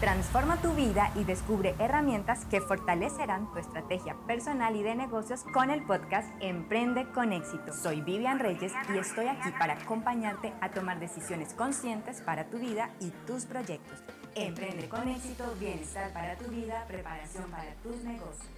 Transforma tu vida y descubre herramientas que fortalecerán tu estrategia personal y de negocios con el podcast Emprende con éxito. Soy Vivian Reyes y estoy aquí para acompañarte a tomar decisiones conscientes para tu vida y tus proyectos. Emprende con éxito, bienestar para tu vida, preparación para tus negocios.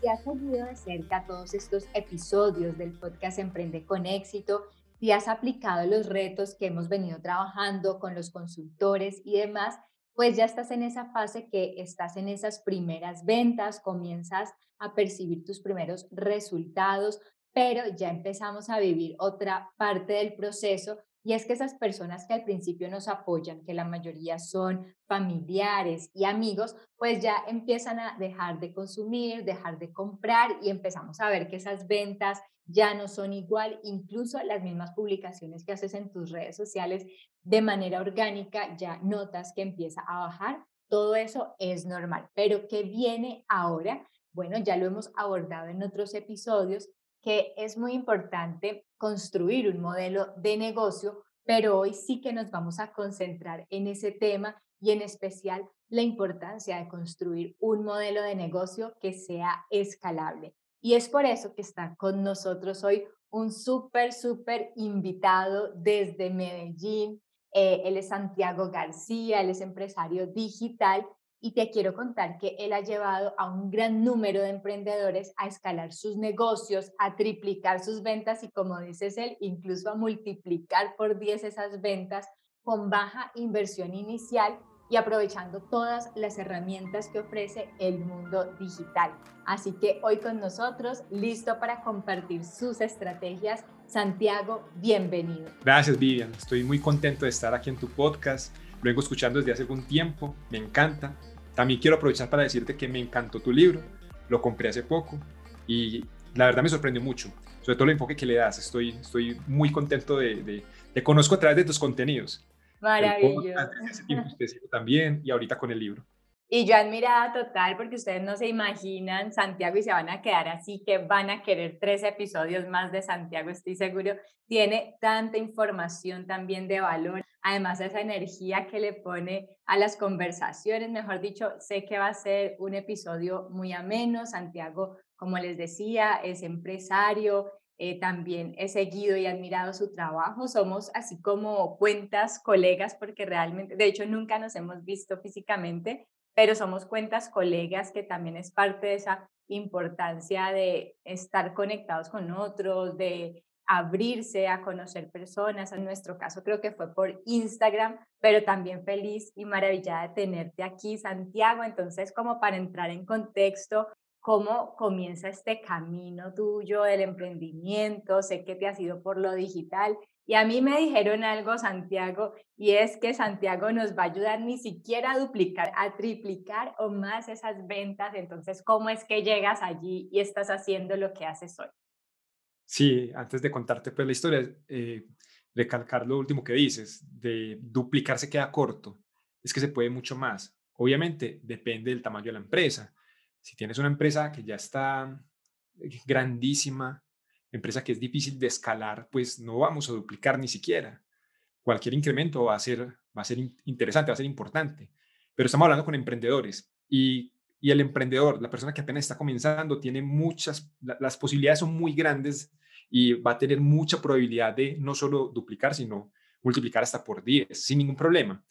Si has seguido de cerca todos estos episodios del podcast Emprende con éxito, si has aplicado los retos que hemos venido trabajando con los consultores y demás, pues ya estás en esa fase que estás en esas primeras ventas, comienzas a percibir tus primeros resultados, pero ya empezamos a vivir otra parte del proceso y es que esas personas que al principio nos apoyan, que la mayoría son familiares y amigos, pues ya empiezan a dejar de consumir, dejar de comprar y empezamos a ver que esas ventas ya no son igual, incluso las mismas publicaciones que haces en tus redes sociales de manera orgánica ya notas que empieza a bajar. Todo eso es normal, pero ¿qué viene ahora? Bueno, ya lo hemos abordado en otros episodios, que es muy importante construir un modelo de negocio, pero hoy sí que nos vamos a concentrar en ese tema y en especial la importancia de construir un modelo de negocio que sea escalable. Y es por eso que está con nosotros hoy un súper, súper invitado desde Medellín. Eh, él es Santiago García, él es empresario digital y te quiero contar que él ha llevado a un gran número de emprendedores a escalar sus negocios, a triplicar sus ventas y como dices él, incluso a multiplicar por 10 esas ventas con baja inversión inicial y aprovechando todas las herramientas que ofrece el mundo digital. Así que hoy con nosotros, listo para compartir sus estrategias. Santiago, bienvenido. Gracias Vivian, estoy muy contento de estar aquí en tu podcast. Lo vengo escuchando desde hace algún tiempo, me encanta. También quiero aprovechar para decirte que me encantó tu libro, lo compré hace poco y la verdad me sorprendió mucho, sobre todo el enfoque que le das. Estoy, estoy muy contento de, de te conozco a través de tus contenidos. Maravilloso. también y ahorita con el libro. Y yo admirada total porque ustedes no se imaginan Santiago y se van a quedar así que van a querer tres episodios más de Santiago, estoy seguro. Tiene tanta información también de valor, además esa energía que le pone a las conversaciones, mejor dicho, sé que va a ser un episodio muy ameno. Santiago, como les decía, es empresario, eh, también he seguido y admirado su trabajo. Somos así como cuentas colegas porque realmente, de hecho, nunca nos hemos visto físicamente, pero somos cuentas colegas que también es parte de esa importancia de estar conectados con otros, de abrirse a conocer personas. En nuestro caso creo que fue por Instagram, pero también feliz y maravillada de tenerte aquí, Santiago. Entonces, como para entrar en contexto, ¿cómo comienza este camino tuyo del emprendimiento? Sé que te has ido por lo digital y a mí me dijeron algo, Santiago, y es que Santiago nos va a ayudar ni siquiera a duplicar, a triplicar o más esas ventas. Entonces, ¿cómo es que llegas allí y estás haciendo lo que haces hoy? Sí, antes de contarte pues la historia, eh, recalcar lo último que dices, de duplicar se queda corto, es que se puede mucho más. Obviamente depende del tamaño de la empresa. Si tienes una empresa que ya está eh, grandísima, empresa que es difícil de escalar, pues no vamos a duplicar ni siquiera. Cualquier incremento va a ser, va a ser interesante, va a ser importante. Pero estamos hablando con emprendedores y, y el emprendedor, la persona que apenas está comenzando, tiene muchas, las posibilidades son muy grandes y va a tener mucha probabilidad de no solo duplicar, sino multiplicar hasta por 10, sin ningún problema.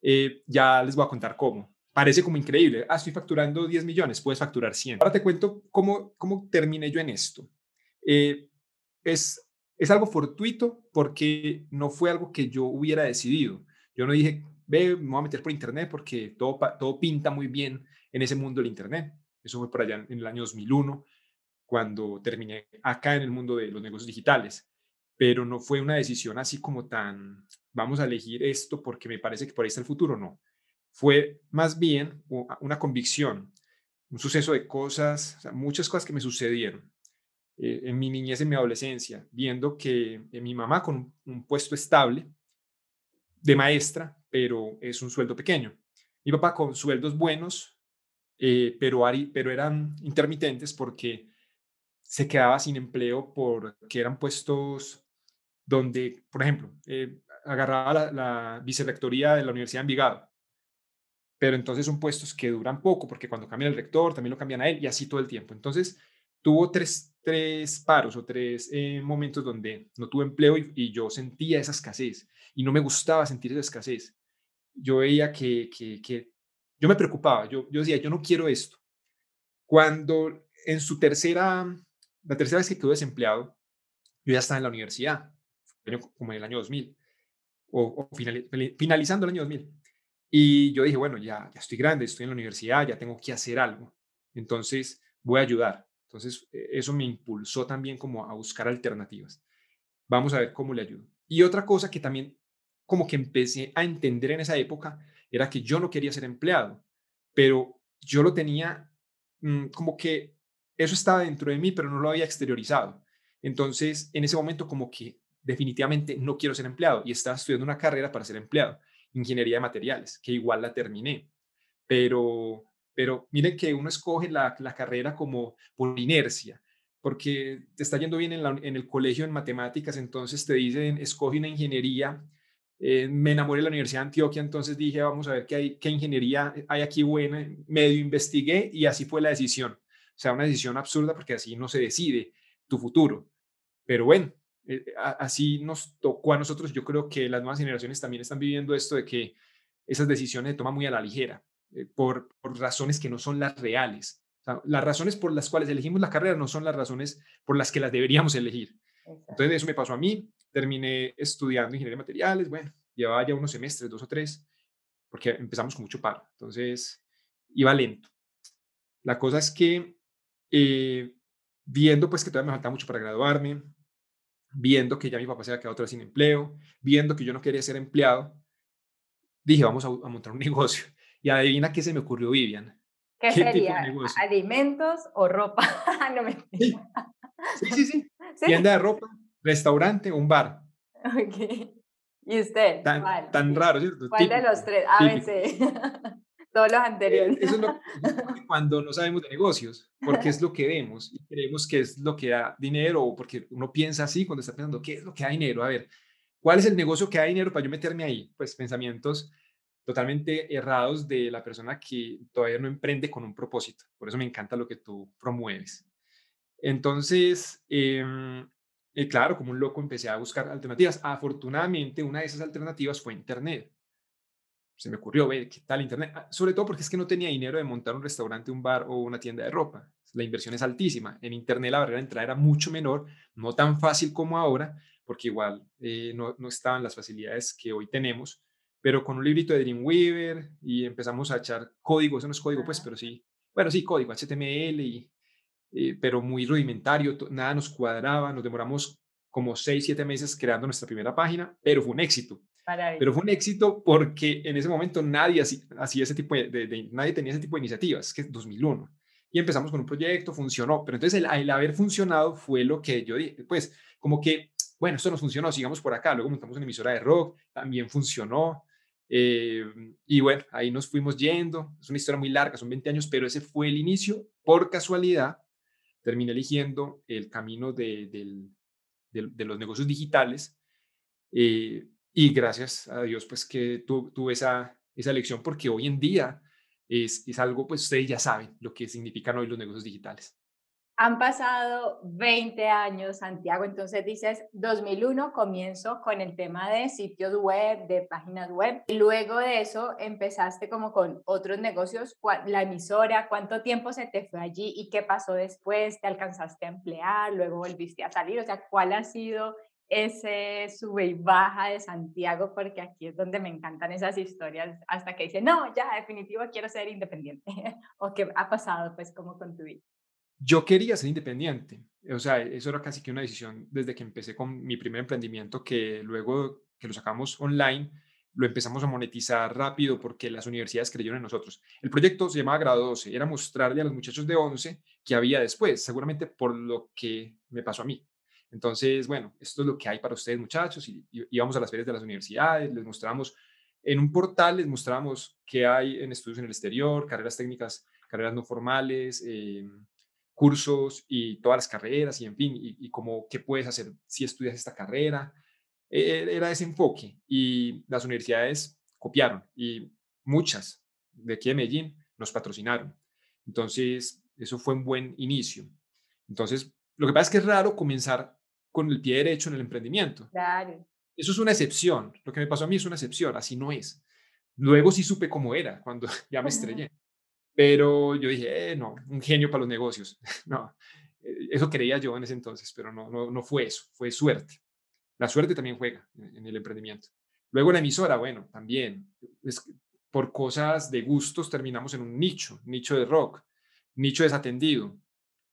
Eh, ya les voy a contar cómo. Parece como increíble. Ah, estoy facturando 10 millones, puedes facturar 100. Ahora te cuento cómo, cómo terminé yo en esto. Eh, es, es algo fortuito porque no fue algo que yo hubiera decidido. Yo no dije, ve, me voy a meter por internet porque todo, todo pinta muy bien en ese mundo del internet. Eso fue por allá en el año 2001, cuando terminé acá en el mundo de los negocios digitales. Pero no fue una decisión así como tan, vamos a elegir esto porque me parece que por ahí está el futuro, no. Fue más bien una convicción, un suceso de cosas, muchas cosas que me sucedieron eh, en mi niñez, en mi adolescencia, viendo que eh, mi mamá con un, puesto estable de maestra, pero es un sueldo pequeño. Mi papá con sueldos buenos, eh, pero, pero eran intermitentes porque se quedaba sin empleo porque eran puestos donde, por ejemplo, agarraba la, la, vicerrectoría de la Universidad de Envigado pero entonces son puestos que duran poco, porque cuando cambian el rector, también lo cambian a él y así todo el tiempo. Entonces, tuvo tres, tres paros o tres eh, momentos donde no tuve empleo y, yo sentía esa escasez y no me gustaba sentir esa escasez. Yo veía que, que, que yo me preocupaba, yo, yo decía, yo no quiero esto. Cuando en su tercera, la tercera vez que quedó desempleado, yo ya estaba en la universidad, como en el año 2000, o, finalizando el año 2000. Y yo dije, bueno, ya, ya estoy grande, estoy en la universidad, ya tengo que hacer algo. Entonces, voy a ayudar. Entonces, e, eso me impulsó también como a buscar alternativas. Vamos a ver cómo le ayudo. Y otra cosa que también como que empecé a entender en esa época era que yo no quería ser empleado, pero yo lo tenía mm, como que eso estaba dentro de mí, pero no lo había exteriorizado. Entonces, en ese momento como que definitivamente no quiero ser empleado y estaba estudiando una carrera para ser empleado, ingeniería de materiales, que igual la terminé. Pero, pero miren que uno escoge la, carrera como por inercia, porque te está yendo bien en, el colegio en matemáticas, entonces te dicen, escoge una ingeniería. Eh, me enamoré de la Universidad de Antioquia, entonces dije, vamos a ver qué, hay, qué ingeniería hay aquí buena. Medio investigué y así fue la decisión. O sea, una decisión absurda porque así no se decide tu futuro. Pero bueno, eh, así nos tocó a nosotros. Yo creo que las nuevas generaciones también están viviendo esto de que esas decisiones se toman muy a la ligera eh, por, razones que no son las reales. las razones por las cuales elegimos la carrera no son las razones por las que las deberíamos elegir. Entonces, eso me pasó a mí. Terminé estudiando ingeniería de materiales. Bueno, llevaba ya unos semestres, dos o tres, porque empezamos con mucho paro. Entonces, iba lento. La cosa es que, eh, viendo pues que todavía me faltaba mucho para graduarme, viendo que ya mi papá se había quedado otra vez sin empleo, viendo que yo no quería ser empleado, dije, vamos a, montar un negocio. Y adivina qué se me ocurrió, Vivian. ¿Qué, sería? ¿Alimentos o ropa? no me sí. sí, sí, Tienda de ropa, restaurante, un bar. Ok. ¿Y usted? Tan, tan raro, ¿cierto? ¿Cuál de los tres? ABC. Todos los anteriores. Eso es lo cuando no sabemos de negocios, porque es lo que vemos y creemos que es lo que da dinero, o porque uno piensa así cuando está pensando, ¿qué es lo que da dinero? A ver, ¿cuál es el negocio que da dinero para yo meterme ahí? Pues pensamientos totalmente errados de la persona que todavía no emprende con un propósito. Por eso me encanta lo que tú promueves. Entonces, em, eh, claro, como un loco empecé a buscar alternativas. Afortunadamente, una de esas alternativas fue Internet se me ocurrió ver qué tal Internet, ah, sobre todo porque es que no tenía dinero de montar un restaurante, un bar o una tienda de ropa. La inversión es altísima. En Internet la barrera de entrada era mucho menor, no tan fácil como ahora, porque igual eh, no, no estaban las facilidades que hoy tenemos, pero con un librito de Dreamweaver y empezamos a echar código, eso no es código pues, pero sí, bueno, sí, código HTML, y, eh, pero muy rudimentario, nada nos cuadraba, nos demoramos como seis, siete meses creando nuestra primera página, pero fue un éxito. Pero fue un éxito porque en ese momento nadie hacía ese tipo de, nadie tenía ese tipo de iniciativas, que es 2001. Y empezamos con un proyecto, funcionó, pero entonces el, haber funcionado fue lo que yo dije, pues como que, bueno, esto no funcionó, sigamos por acá, luego montamos una emisora de rock, también funcionó, eh, y bueno, ahí nos fuimos yendo, es una historia muy larga, son 20 años, pero ese fue el inicio, por casualidad, terminé eligiendo el camino de, de los negocios digitales, eh, y gracias a Dios, pues que tuve esa, esa lección porque hoy en día es, es algo, pues ustedes ya saben lo que significan hoy los negocios digitales. Han pasado 20 años, Santiago, entonces dices, 2001 comienzo con el tema de sitios web, de páginas web, y luego de eso empezaste como con otros negocios, la emisora, ¿cuánto tiempo se te fue allí y qué pasó después? ¿Te alcanzaste a emplear? ¿Luego volviste a salir? O sea, ¿cuál ha sido ese sube y baja de Santiago, porque aquí es donde me encantan esas historias, hasta que dice, no, ya, definitivo, quiero ser independiente, o qué ha pasado, pues, como con tu vida. Yo quería ser independiente, o sea, eso era casi que una decisión desde que empecé con mi primer emprendimiento, que luego que lo sacamos online, lo empezamos a monetizar rápido porque las universidades creyeron en nosotros. El proyecto se llamaba Grado 12, era mostrarle a los muchachos de 11 que había después, seguramente por lo que me pasó a mí. Entonces, bueno, esto es lo que hay para ustedes muchachos y, íbamos a las ferias de las universidades, les mostramos en un portal, les mostramos qué hay en estudios en el exterior, carreras técnicas, carreras no formales, eh, cursos y todas las carreras y en fin, y, cómo, qué puedes hacer si estudias esta carrera. E, e, era ese enfoque y las universidades copiaron y muchas, de aquí de Medellín nos patrocinaron. Entonces, eso fue un buen inicio. Entonces, lo que pasa es que es raro comenzar con el pie derecho en el emprendimiento. Claro. Eso es una excepción. Lo que me pasó a mí es una excepción, así no es. Luego sí supe cómo era cuando ya me estrellé. Pero yo dije, eh, no, un genio para los negocios. no, eh, eso creía yo en ese entonces, pero no, no, no fue eso, fue suerte. La suerte también juega en el emprendimiento. Luego la emisora, bueno, también. Es, por cosas de gustos terminamos en un nicho, nicho de rock, nicho desatendido.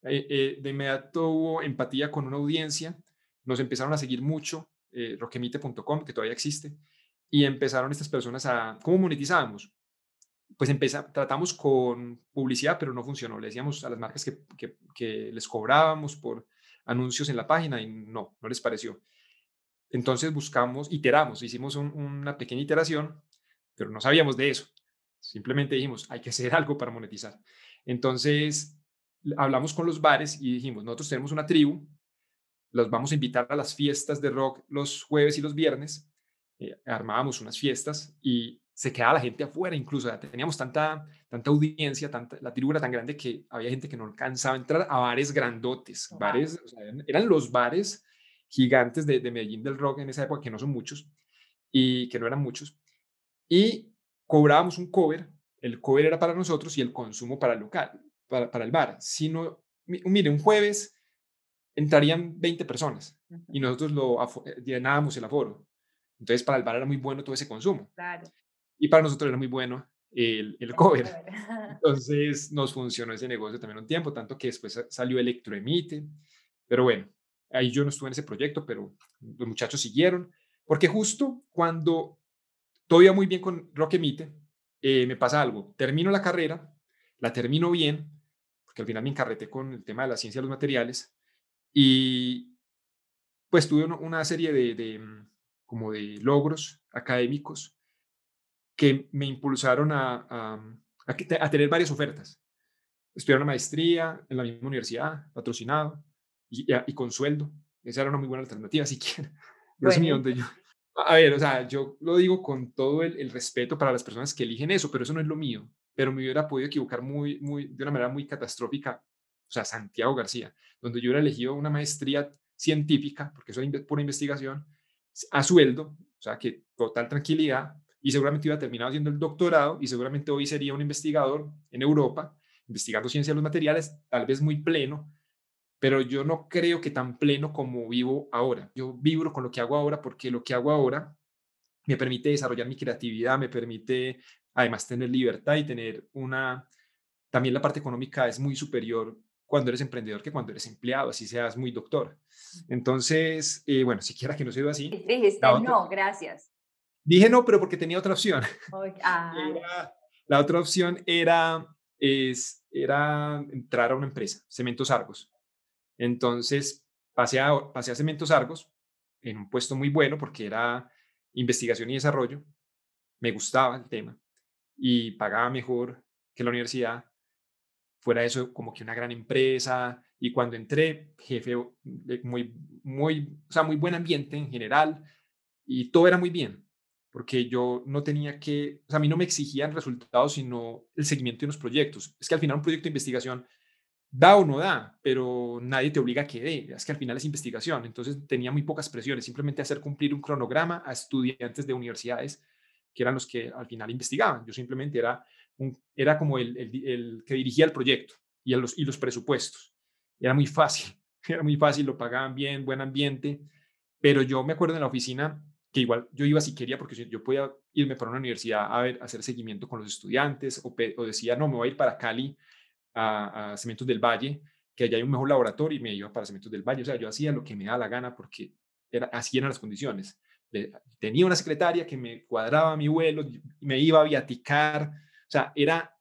Eh, eh, de inmediato hubo empatía con una audiencia, nos empezaron a seguir mucho, eh, roquemite.com, que todavía existe, y empezaron estas personas a, ¿cómo monetizábamos? Pues empezamos, tratamos con publicidad, pero no funcionó. Le decíamos a las marcas que, que, les cobrábamos por anuncios en la página y no, no les pareció. Entonces buscamos, iteramos, hicimos una pequeña iteración, pero no sabíamos de eso. Simplemente dijimos, hay que hacer algo para monetizar. Entonces hablamos con los bares y dijimos, nosotros tenemos una tribu, los vamos a invitar a las fiestas de rock los jueves y los viernes. Eh, armábamos unas fiestas y se quedaba la gente afuera incluso. teníamos tanta, tanta audiencia, tanta, la tribu era tan grande que había gente que no alcanzaba a entrar a bares grandotes. Bares, eran los bares gigantes de, Medellín del rock en esa época, que no son muchos, y que no eran muchos, y cobrábamos un cover, el cover era para nosotros y el consumo para el local, para, para el bar. Si no, mire, un jueves entrarían 20 personas y nosotros lo eh, llenábamos el aforo. Entonces, para el bar era muy bueno todo ese consumo. Claro. Y para nosotros era muy bueno el, el cover. Entonces, nos funcionó ese negocio también un tiempo, tanto que después salió Electroemite. Pero bueno, Ahí yo no estuve en ese proyecto, pero los muchachos siguieron, porque justo cuando todo iba muy bien con Rock eh, me pasa algo. Termino la carrera, la termino bien, porque al final me encarreté con el tema de la ciencia de los materiales, y pues tuve una serie de, mm, como de logros académicos que me impulsaron a, a, a, tener varias ofertas. Estudiar una maestría en la misma universidad, patrocinado, y, con sueldo. Esa era una muy buena alternativa, siquiera. Dios mío, donde yo... A ver, o sea, yo lo digo con todo el, respeto para las personas que eligen eso, pero eso no es lo mío. Pero me hubiera podido equivocar muy, muy, de una manera muy catastrófica. O sea, Santiago García, donde yo hubiera elegido una maestría científica, porque eso es pura investigación, a sueldo, o sea, que total tranquilidad, y seguramente hubiera terminado haciendo el doctorado, y seguramente hoy sería un investigador en Europa, investigando ciencia de los materiales, tal vez muy pleno, pero yo no creo que tan pleno como vivo ahora. Yo vibro con lo que hago ahora porque lo que hago ahora me permite desarrollar mi creatividad, me permite además tener libertad y tener una... También la parte económica es muy superior cuando eres emprendedor que cuando eres empleado, así seas muy doctor. Entonces, eh, bueno, siquiera que no se así. Dijiste no, gracias. Dije no, pero porque tenía otra opción. Ah. la otra opción era, es, era entrar a una empresa, Cementos Argos. Entonces, pasé a, pasé a Cementos Argos en un puesto muy bueno porque era investigación y desarrollo. Me gustaba el tema y pagaba mejor que la universidad. Fuera eso, como que una gran empresa. Y cuando entré, jefe, muy, muy, o sea, muy buen ambiente en general y todo era muy bien porque yo no tenía que, o sea, a mí no me exigían resultados, sino el seguimiento de unos proyectos. Es que al final un proyecto de investigación da o no da, pero nadie te obliga a que dé. Es que al final es investigación. Entonces tenía muy pocas presiones, simplemente hacer cumplir un cronograma a estudiantes de universidades que eran los que al final investigaban. Yo simplemente era, era como el, el, que dirigía el proyecto y, los, y los presupuestos. Era muy fácil, era muy fácil, lo pagaban bien, buen ambiente, pero yo me acuerdo en la oficina que igual yo iba si quería porque yo podía irme para una universidad a, ver, a hacer seguimiento con los estudiantes o, o decía, no, me voy a ir para Cali a, Cementos del Valle, que allá hay un mejor laboratorio y me iba para Cementos del Valle. O sea, yo hacía lo que me da la gana porque era, así eran las condiciones. Tenía una secretaria que me cuadraba mi vuelo, me iba a viaticar. O sea, era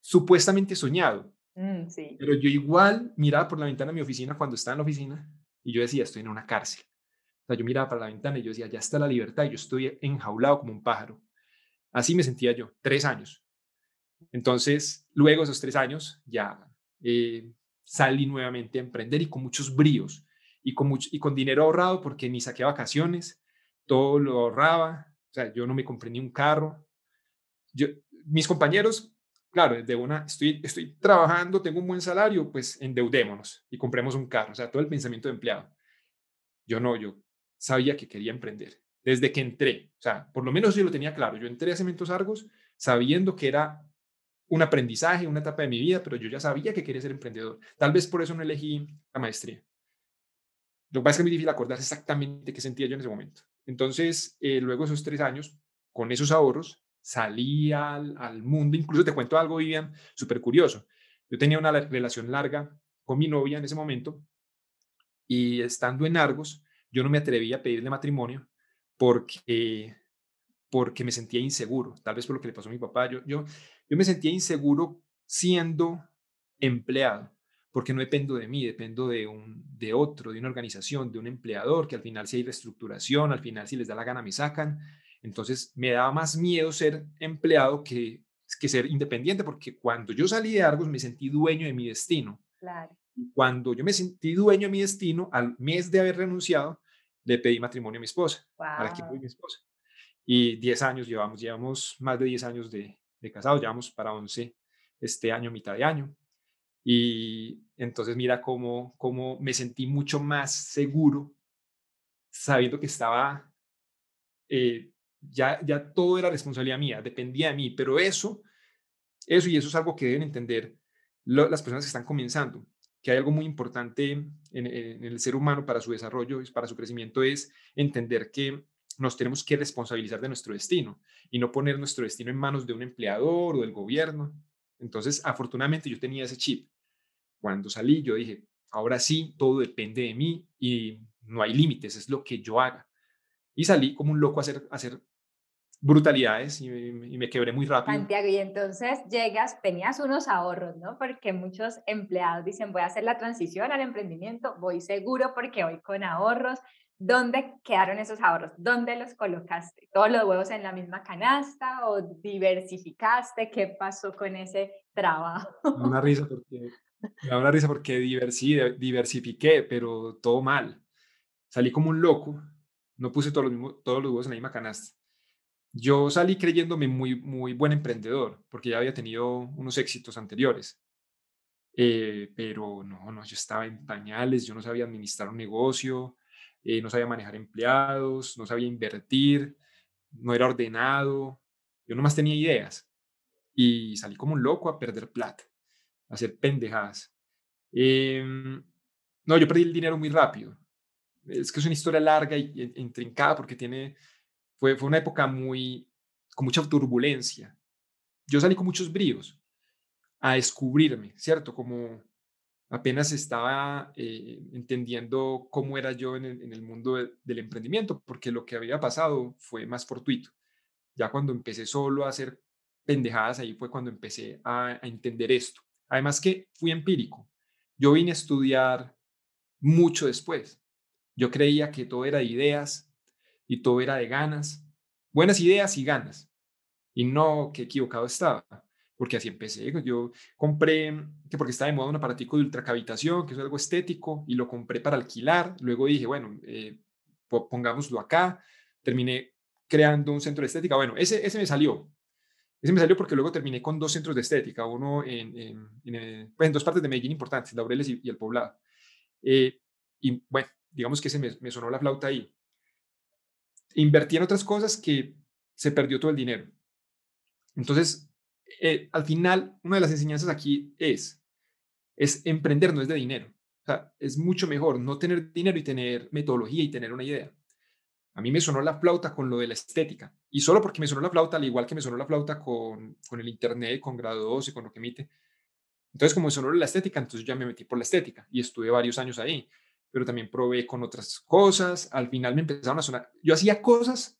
supuestamente soñado. Mm, sí. Pero yo igual miraba por la ventana de mi oficina cuando estaba en la oficina y yo decía, estoy en una cárcel. Sea, yo miraba para la ventana y yo decía, ya está la libertad y yo estoy enjaulado como un pájaro. Así me sentía yo, tres años. Entonces, luego de esos tres años, ya eh, salí nuevamente a emprender y con muchos bríos y con, mucho, y con dinero ahorrado porque ni saqué vacaciones, todo lo ahorraba, o sea, yo no me compré ni un carro. Yo, mis compañeros, claro, de una, estoy, estoy trabajando, tengo un buen salario, pues endeudémonos y compremos un carro. O sea, todo el pensamiento de empleado. Yo no, yo sabía que quería emprender desde que entré. O sea, por lo menos yo lo tenía claro. Yo entré a Cementos Argos sabiendo que era un aprendizaje, una etapa de mi vida, pero yo ya sabía que quería ser emprendedor. Tal vez por eso no elegí la maestría. Lo que pasa es que es muy difícil acordar exactamente qué sentía yo en ese momento. Entonces, eh, luego esos tres años, con esos ahorros, salí al, al mundo. Incluso te cuento algo, Vivian, súper curioso. Yo tenía una relación larga con mi novia en ese momento y estando en Argos, yo no me atrevía a pedirle matrimonio porque, porque me sentía inseguro, tal vez por lo que le pasó a mi papá. Yo, yo, yo me sentía inseguro siendo empleado, porque no dependo de mí, dependo de, un, de otro, de una organización, de un empleador, que al final si hay reestructuración, al final si les da la gana me sacan. Entonces me daba más miedo ser empleado que, que ser independiente, porque cuando yo salí de Argos me sentí dueño de mi destino. Claro. Y cuando yo me sentí dueño de mi destino, al mes de haber renunciado, le pedí matrimonio a mi esposa, para que mi esposa. Y 10 años llevamos, llevamos más de 10 años de, de casados, llevamos para 11 este año, mitad de año. Y entonces mira cómo, cómo me sentí mucho más seguro sabiendo que estaba, eh, ya, ya todo era responsabilidad mía, dependía de mí, pero eso, eso y eso es algo que deben entender las personas que están comenzando que hay algo muy importante en, el ser humano para su desarrollo, para su crecimiento, es entender que nos tenemos que responsabilizar de nuestro destino y no poner nuestro destino en manos de un empleador o del gobierno. Entonces, afortunadamente yo tenía ese chip. Cuando salí, yo dije, ahora sí, todo depende de mí y no hay límites, es lo que yo haga. Y salí como un loco hacer, a hacer brutalidades y, me quebré muy rápido. Santiago, y entonces llegas, tenías unos ahorros, ¿no? Porque muchos empleados dicen, voy a hacer la transición al emprendimiento, voy seguro porque voy con ahorros. ¿Dónde quedaron esos ahorros? ¿Dónde los colocaste? ¿Todos los huevos en la misma canasta o diversificaste? ¿Qué pasó con ese trabajo? Una risa porque, me da una risa porque diversifiqué, pero todo mal. Salí como un loco, no puse todos los, todos los huevos en la misma canasta yo salí creyéndome muy, muy buen emprendedor, porque ya había tenido unos éxitos anteriores. Eh, pero no, no, yo estaba en pañales, yo no sabía administrar un negocio, eh, no sabía manejar empleados, no sabía invertir, no era ordenado, yo nomás tenía ideas. Y salí como un loco a perder plata, a hacer pendejadas. Em, no, yo perdí el dinero muy rápido. Es que es una historia larga y, y intrincada porque tiene fue, fue una época muy, con mucha turbulencia. Yo salí con muchos bríos a descubrirme, ¿cierto? Como apenas estaba eh, entendiendo cómo era yo en el, mundo del emprendimiento, porque lo que había pasado fue más fortuito. Ya cuando empecé solo a hacer pendejadas, ahí fue cuando empecé a, a entender esto. Además que fui empírico. Yo vine a estudiar mucho después. Yo creía que todo era ideas, y todo era de ganas, buenas ideas y ganas. Y no, que equivocado estaba, porque así empecé. Yo compré, que porque estaba de moda un aparatico de ultracavitación, que es algo estético, y lo compré para alquilar. Luego dije, bueno, eh, pongámoslo acá. Terminé creando un centro de estética. Bueno, ese, ese me salió. Ese me salió porque luego terminé con dos centros de estética, uno en, en, eh, pues, dos partes de Medellín importantes, Laureles y, el Poblado. Eh, y bueno, digamos que ese me, me sonó la flauta ahí invertí en otras cosas que se perdió todo el dinero. Entonces, eh, al final, una de las enseñanzas aquí es, es emprender no es de dinero. Es mucho mejor no tener dinero y tener metodología y tener una idea. A mí me sonó la flauta con lo de la estética. Y solo porque me sonó la flauta, al igual que me sonó la flauta con, con el internet, con grado 12, con lo que emite. Entonces, como me sonó la estética, entonces ya me metí por la estética y estuve varios años ahí pero también probé con otras cosas. Al final me empezaron a sonar. Yo hacía cosas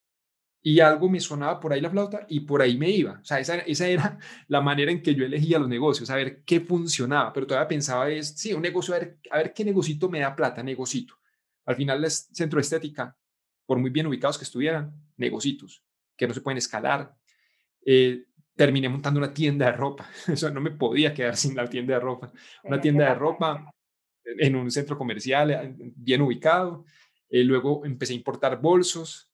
y algo me sonaba por ahí la flauta y por ahí me iba. O sea, esa, esa era la manera en que yo elegía los negocios, a ver qué funcionaba. Pero todavía pensaba es, sí, un negocio, a ver, a ver qué negocito me da plata, negocito. Al final, el centro estética, por muy bien ubicados que estuvieran, negocitos que no se pueden escalar. Eh, terminé montando una tienda de ropa. Eso no me podía quedar sin la tienda de ropa. Una tienda de ropa en un centro comercial bien ubicado. Eh, luego empecé a importar bolsos.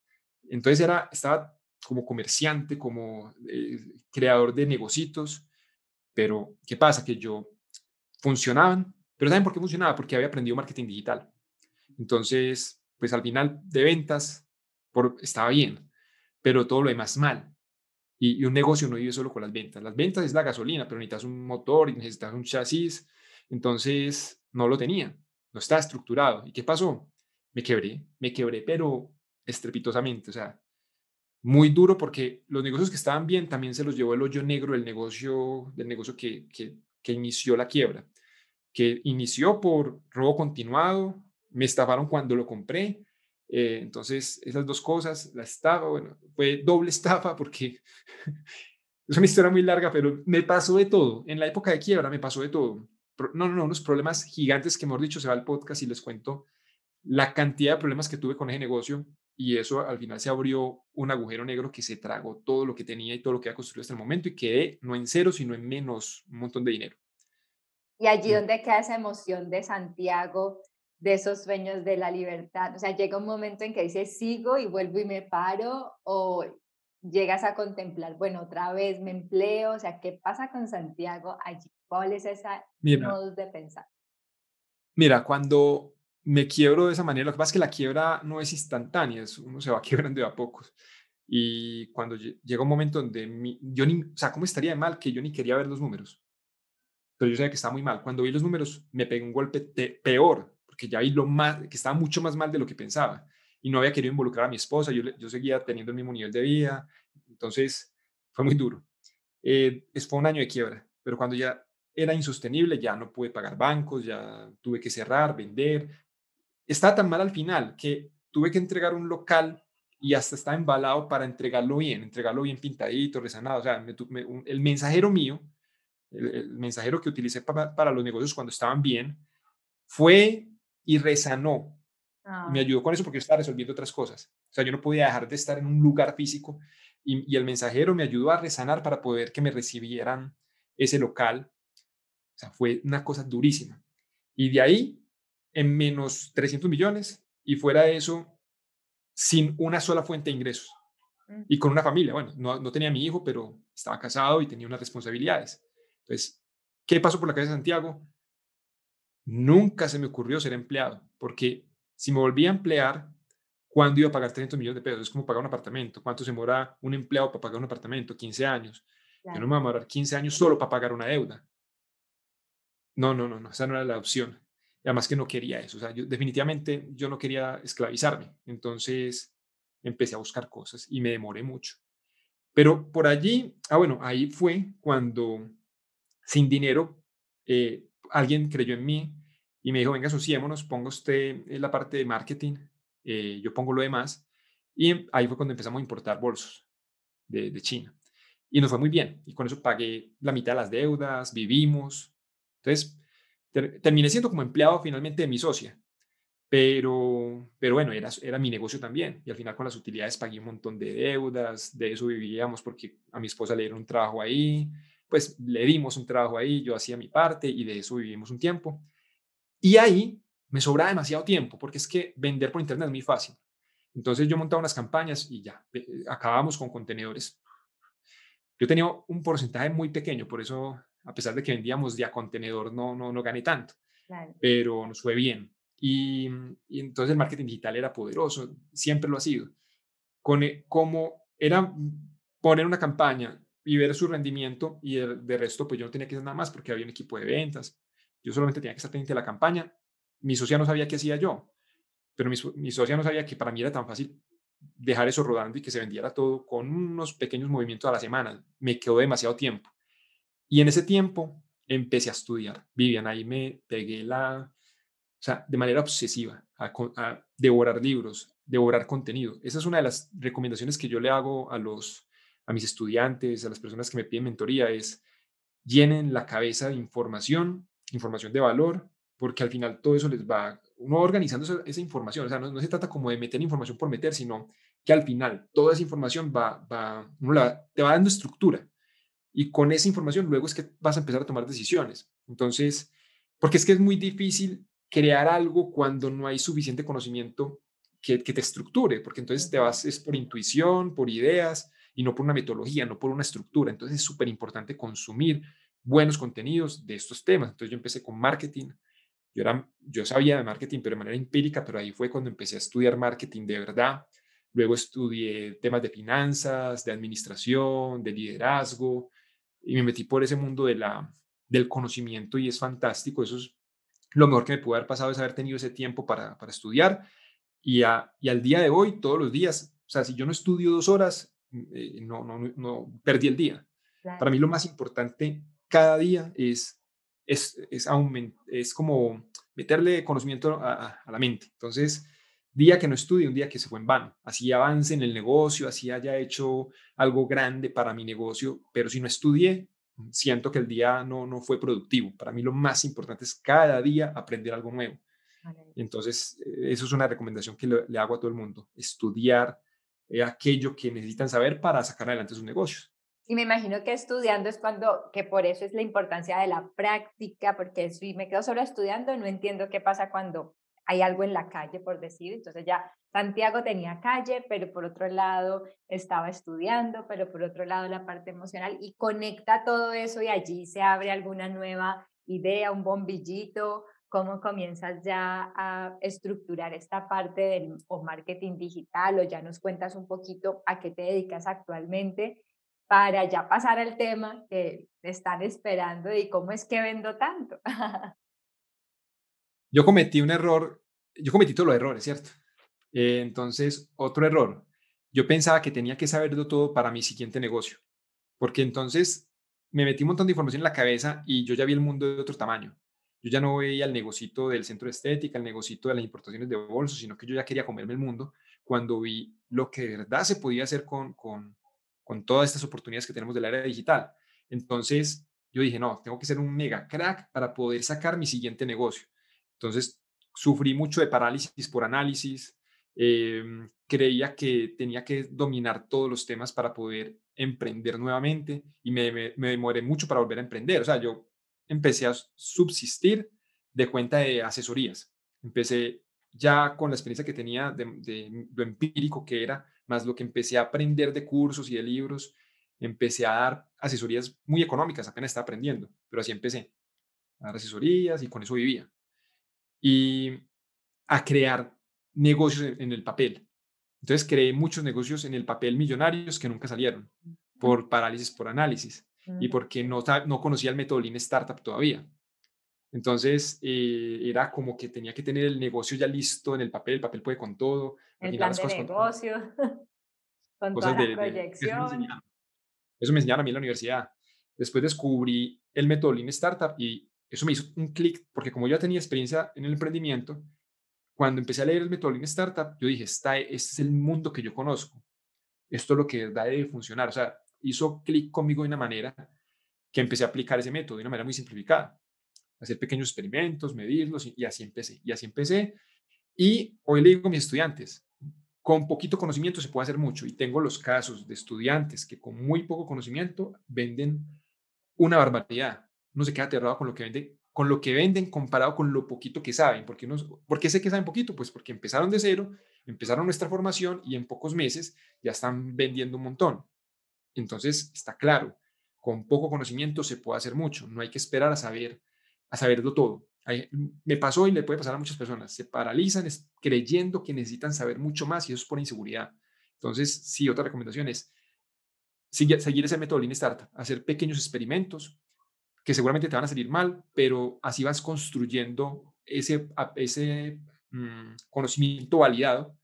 Entonces era, estaba como comerciante, como eh, creador de negocios, pero ¿qué pasa? Que yo funcionaban, pero ¿saben por qué funcionaba? Porque había aprendido marketing digital. Entonces, pues al final de ventas por, estaba bien, pero todo lo demás mal. Y, y, un negocio no vive solo con las ventas. Las ventas es la gasolina, pero necesitas un motor y necesitas un chasis. Entonces, no lo tenía, no estaba estructurado. ¿Y qué pasó? Me quebré, me quebré, pero estrepitosamente. O sea, muy duro porque los negocios que estaban bien también se los llevó el hoyo negro del negocio, del negocio que, que, inició la quiebra, que inició por robo continuado, me estafaron cuando lo compré. Eh, entonces, esas dos cosas, la estafa, bueno, fue doble estafa porque es una historia muy larga, pero me pasó de todo. En la época de quiebra me pasó de todo. No, no, no, unos problemas gigantes que, hemos dicho, se va al podcast y les cuento la cantidad de problemas que tuve con ese negocio y eso al final se abrió un agujero negro que se tragó todo lo que tenía y todo lo que había construido hasta el momento y quedé no en cero, sino en menos un montón de dinero. Y allí donde queda esa emoción de Santiago, de esos sueños de la libertad, o sea, llega un momento en que dices, sigo y vuelvo y me paro, o llegas a contemplar, bueno, otra vez me empleo, o sea, ¿qué pasa con Santiago allí? ¿Cuál es esa modos de pensar? Mira, cuando me quiebro de esa manera. Lo que pasa es que la quiebra no es instantánea, uno se va quebrando de a pocos. Y cuando llega un momento donde yo ni, o sea, ¿cómo estaría de mal que yo ni quería ver los números? Pero yo sabía que estaba muy mal. Cuando vi los números, me pegué un golpe peor, porque ya vi lo más, que estaba mucho más mal de lo que pensaba. Y no había querido involucrar a mi esposa, yo, yo seguía teniendo el mismo nivel de vida. Entonces, fue muy duro. Eh, fue un año de quiebra, pero cuando ya era insostenible, ya no pude pagar bancos, ya tuve que cerrar, vender, estaba tan mal al final que tuve que entregar un local y hasta estaba embalado para entregarlo bien, entregarlo bien pintadito, resanado. O sea, el mensajero mío, el, mensajero que utilicé para, los negocios cuando estaban bien, fue y resanó. Me ah. ayudó con eso porque yo estaba resolviendo otras cosas. O sea, yo no podía dejar de estar en un lugar físico y, y el mensajero me ayudó a resanar para poder que me recibieran ese local. O sea, fue una cosa durísima. Y de ahí en menos 300 millones y fuera de eso, sin una sola fuente de ingresos mm. y con una familia. Bueno, no, no tenía mi hijo, pero estaba casado y tenía unas responsabilidades. Entonces, ¿qué pasó por la cabeza de Santiago? Nunca se me ocurrió ser empleado, porque si me volvía a emplear, ¿cuándo iba a pagar 300 millones de pesos? Es como pagar un apartamento. ¿Cuánto se demora un empleado para pagar un apartamento? 15 años. Yo no me voy a demorar 15 años solo para pagar una deuda. No, no, no, no, esa no era la opción además que no quería eso. O sea, yo, definitivamente yo no quería esclavizarme. Entonces empecé a buscar cosas y me demoré mucho. Pero por allí, ah, bueno, ahí fue cuando sin dinero eh, alguien creyó en mí y me dijo, venga, asociémonos, ponga usted la parte de marketing, eh, yo pongo lo demás. Y ahí fue cuando empezamos a importar bolsos de, de China. Y nos fue muy bien. Y con eso pagué la mitad de las deudas, vivimos. Entonces, terminé siendo como empleado finalmente de mi socia, pero, pero bueno, era, era mi negocio también. Y al final con las utilidades pagué un montón de deudas, de eso vivíamos porque a mi esposa le dieron un trabajo ahí, pues le dimos un trabajo ahí, yo hacía mi parte y de eso vivimos un tiempo. Y ahí me sobraba demasiado tiempo porque es que vender por internet es muy fácil. Entonces yo montaba unas campañas y ya, acabamos con contenedores. Yo tenía un porcentaje muy pequeño, por eso a pesar de que vendíamos ya contenedor, no, no, no gané tanto, pero nos fue bien. Y, entonces el marketing digital era poderoso, siempre lo ha sido. Con, e, como era poner una campaña y ver su rendimiento y de, resto, pues yo no tenía que hacer nada más porque había un equipo de ventas. Yo solamente tenía que estar pendiente de la campaña. Mi socia no sabía qué hacía yo, pero mi, mi socia no sabía que para mí era tan fácil dejar eso rodando y que se vendiera todo con unos pequeños movimientos a la semana. Me quedó demasiado tiempo. Y en ese tiempo empecé a estudiar. Vivian, ahí me pegué la, o sea, de manera obsesiva a, devorar libros, devorar contenido. Esa es una de las recomendaciones que yo le hago a los, a mis estudiantes, a las personas que me piden mentoría, es llenen la cabeza de información, información de valor, porque al final todo eso les va, uno organizando esa, información, o sea, no, se trata como de meter información por meter, sino que al final toda esa información va, va uno te va dando estructura y con esa información luego es que vas a empezar a tomar decisiones. Entonces, porque es que es muy difícil crear algo cuando no hay suficiente conocimiento que, te estructure, porque entonces te vas es por intuición, por ideas, y no por una metodología, no por una estructura. Entonces es súper importante consumir buenos contenidos de estos temas. Entonces yo empecé con marketing. Yo, era, yo sabía de marketing, pero de manera empírica, pero ahí fue cuando empecé a estudiar marketing de verdad. Luego estudié temas de finanzas, de administración, de liderazgo, y me metí por ese mundo de la, del conocimiento y es fantástico. Eso es lo mejor que me pudo haber pasado, es haber tenido ese tiempo para, para estudiar. Y, y al día de hoy, todos los días, o sea, si yo no estudio dos horas, eh, no, no, no, perdí el día. Para mí lo más importante cada día es, es, es, es como meterle conocimiento a, a, la mente. Entonces, día que no estudie, un día que se fue en vano. Así avance en el negocio, así haya hecho algo grande para mi negocio, pero si no estudié, siento que el día no, no fue productivo. Para mí lo más importante es cada día aprender algo nuevo. Entonces, eh, eso es una recomendación que le, hago a todo el mundo, estudiar eh, aquello que necesitan saber para sacar adelante sus negocios. Y me imagino que estudiando es cuando, que por eso es la importancia de la práctica, porque si me quedo solo estudiando, no entiendo qué pasa cuando hay algo en la calle, por decir. Entonces ya Santiago tenía calle, pero por otro lado estaba estudiando, pero por otro lado la parte emocional y conecta todo eso y allí se abre alguna nueva idea, un bombillito cómo comienzas ya a estructurar esta parte del o marketing digital o ya nos cuentas un poquito a qué te dedicas actualmente para ya pasar al tema que están esperando y cómo es que vendo tanto. yo cometí un error, yo cometí todos los errores, ¿cierto? Eh, entonces, otro error, yo pensaba que tenía que saberlo todo para mi siguiente negocio, porque entonces me metí un montón de información en la cabeza y yo ya vi el mundo de otro tamaño. Yo ya no veía el negocito del centro de estética, el negocito de las importaciones de bolsos, sino que yo ya quería comerme el mundo cuando vi lo que de verdad se podía hacer con, con, con todas estas oportunidades que tenemos del área digital. Entonces, yo dije, no, tengo que ser un mega crack para poder sacar mi siguiente negocio. Entonces, sufrí mucho de parálisis por análisis, em, creía que tenía que dominar todos los temas para poder emprender nuevamente y me, me, me, demoré mucho para volver a emprender. O sea, yo empecé a subsistir de cuenta de asesorías. Empecé ya con la experiencia que tenía de, lo empírico que era, más lo que empecé a aprender de cursos y de libros, empecé a dar asesorías muy económicas, apenas estaba aprendiendo, pero así empecé a dar asesorías y con eso vivía. Y a crear negocios en, el papel. Entonces creé muchos negocios en el papel millonarios que nunca salieron por parálisis por análisis y porque no, no conocía el método Lean Startup todavía. Entonces, eh, era como que tenía que tener el negocio ya listo en el papel, el papel puede con todo. El plan de negocio, con, toda la proyección. eso, me enseñaron a mí en la universidad. Después descubrí el método Lean Startup y eso me hizo un clic, porque como yo ya tenía experiencia en el emprendimiento, cuando empecé a leer el método Lean Startup, yo dije, este es el mundo que yo conozco. Esto es lo que verdad debe funcionar. O sea, hizo clic conmigo de una manera que empecé a aplicar ese método de una manera muy simplificada. Hacer pequeños experimentos, medirlos y, así empecé. Y así empecé. Y hoy le digo a mis estudiantes, con poquito conocimiento se puede hacer mucho. Y tengo los casos de estudiantes que con muy poco conocimiento venden una barbaridad. No se queda aterrado con lo que venden, con lo que venden comparado con lo poquito que saben. ¿Por qué, ¿Por qué sé que saben poquito? Pues porque empezaron de cero, empezaron nuestra formación y en pocos meses ya están vendiendo un montón. Entonces, está claro, con poco conocimiento se puede hacer mucho, no hay que esperar a saber, a saberlo todo. me pasó y le puede pasar a muchas personas, se paralizan creyendo que necesitan saber mucho más y eso es por inseguridad. Entonces, sí, otra recomendación es seguir, seguir ese método Lean Startup, hacer pequeños experimentos que seguramente te van a salir mal, pero así vas construyendo ese, ese mm, conocimiento validado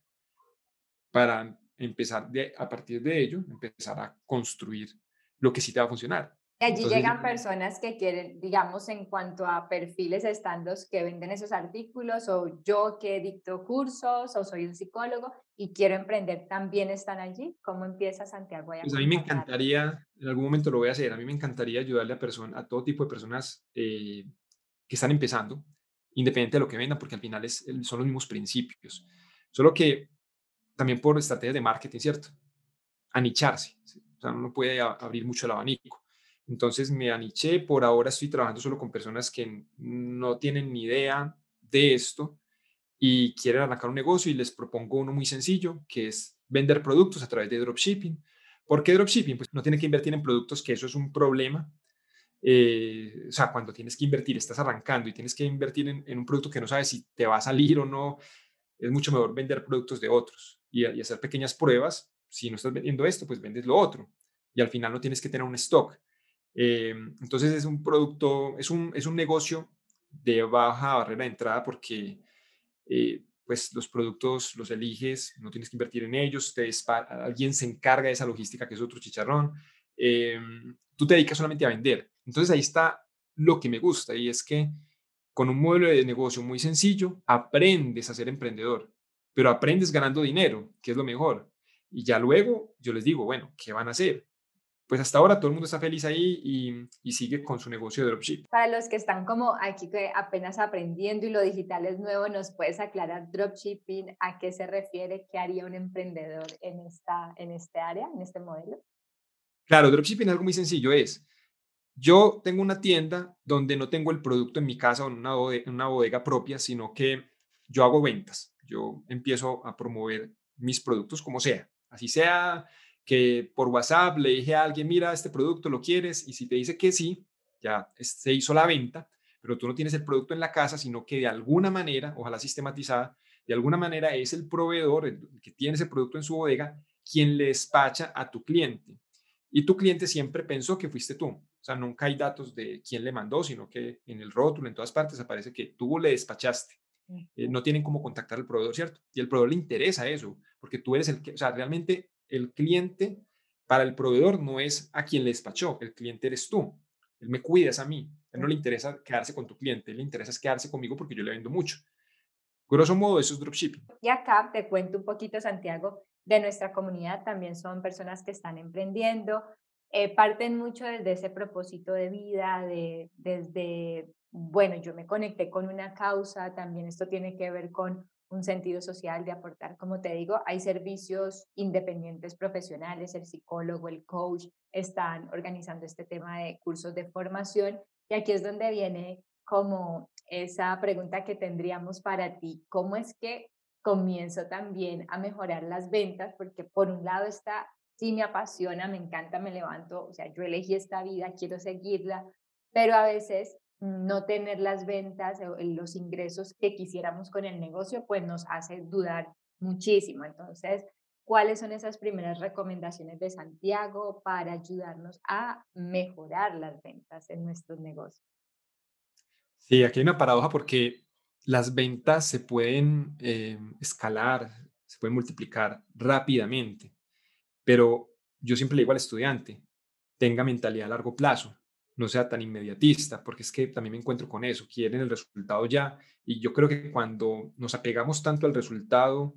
para empezar a partir de ello, empezar a construir lo que sí te va a funcionar. Y allí llegan personas que quieren, digamos, en cuanto a perfiles estandos que venden esos artículos, o yo que dicto cursos, o soy un psicólogo y quiero emprender, ¿también están allí? ¿Cómo empieza Santiago? A, pues a mí me encantaría, en algún momento lo voy a hacer, a mí me encantaría ayudarle a, persona, a todo tipo de personas eh, que están empezando, independiente de lo que vendan, porque al final es, son los mismos principios. Solo que también por estrategias de marketing, ¿cierto? Anicharse. O sea, uno puede abrir mucho el abanico. Entonces me aniché, por ahora estoy trabajando solo con personas que no tienen ni idea de esto y quieren arrancar un negocio y les propongo uno muy sencillo, que es vender productos a través de dropshipping, ¿Por qué dropshipping? Pues no tiene que invertir en productos, que eso es un problema. Eh, o sea, cuando tienes que invertir, estás arrancando y tienes que invertir en, un producto que no sabes si te va a salir o no, es mucho mejor vender productos de otros y, hacer pequeñas pruebas. Si no estás vendiendo esto, pues vendes lo otro y al final no tienes que tener un stock. Eh, entonces es un producto, es un, es un negocio de baja barrera de entrada porque eh, pues los productos los eliges, no tienes que invertir en ellos, te alguien se encarga de esa logística que es otro chicharrón, em, tú te dedicas solamente a vender. Entonces ahí está lo que me gusta y es que con un modelo de negocio muy sencillo aprendes a ser emprendedor, pero aprendes ganando dinero, que es lo mejor. Y ya luego yo les digo, bueno, ¿qué van a hacer? Pues hasta ahora todo el mundo está feliz ahí y, sigue con su negocio de dropshipping. Para los que están como aquí que apenas aprendiendo y lo digital es nuevo, ¿nos puedes aclarar dropshipping? ¿A qué se refiere? ¿Qué haría un emprendedor en, esta, en este área, en este modelo? Claro, dropshipping es algo muy sencillo. Es, yo tengo una tienda donde no tengo el producto en mi casa o en una bodega, en una bodega propia, sino que yo hago ventas. Yo empiezo a promover mis productos como sea. Así sea que por WhatsApp le dije a alguien, mira, este producto lo quieres, y si te dice que sí, ya se hizo la venta, pero tú no tienes el producto en la casa, sino que de alguna manera, ojalá sistematizada, de alguna manera es el proveedor el que tiene ese producto en su bodega quien le despacha a tu cliente. Y tu cliente siempre pensó que fuiste tú. O sea, nunca hay datos de quién le mandó, sino que en el rótulo, en todas partes, aparece que tú le despachaste. Eh, no tienen cómo contactar al proveedor, ¿cierto? Y al proveedor le interesa eso, porque tú eres el que, o sea, realmente el cliente para el proveedor no es a quien le despachó, el cliente eres tú. Él me cuidas a mí. A él no le interesa quedarse con tu cliente, le interesa es quedarse conmigo porque yo le vendo mucho. Grosso modo, eso es dropshipping. Y acá te cuento un poquito, Santiago, de nuestra comunidad. También son personas que están emprendiendo, eh, parten mucho desde ese propósito de vida, de, desde, bueno, yo me conecté con una causa, también esto tiene que ver con un sentido social de aportar. Como te digo, hay servicios independientes profesionales, el psicólogo, el coach, están organizando este tema de cursos de formación. Y aquí es donde viene como esa pregunta que tendríamos para ti. ¿Cómo es que comienzo también a mejorar las ventas? Porque por un lado está, sí me apasiona, me encanta, me levanto, o sea, yo elegí esta vida, quiero seguirla, pero a veces no tener las ventas o los ingresos que quisiéramos con el negocio, pues nos hace dudar muchísimo. Entonces, ¿cuáles son esas primeras recomendaciones de Santiago para ayudarnos a mejorar las ventas en nuestros negocios? Sí, aquí hay una paradoja porque las ventas se pueden eh, escalar, se pueden multiplicar rápidamente, pero yo siempre le digo al estudiante, tenga mentalidad a largo plazo no sea tan inmediatista, porque es que también me encuentro con eso, quieren el resultado ya, y yo creo que cuando nos apegamos tanto al resultado,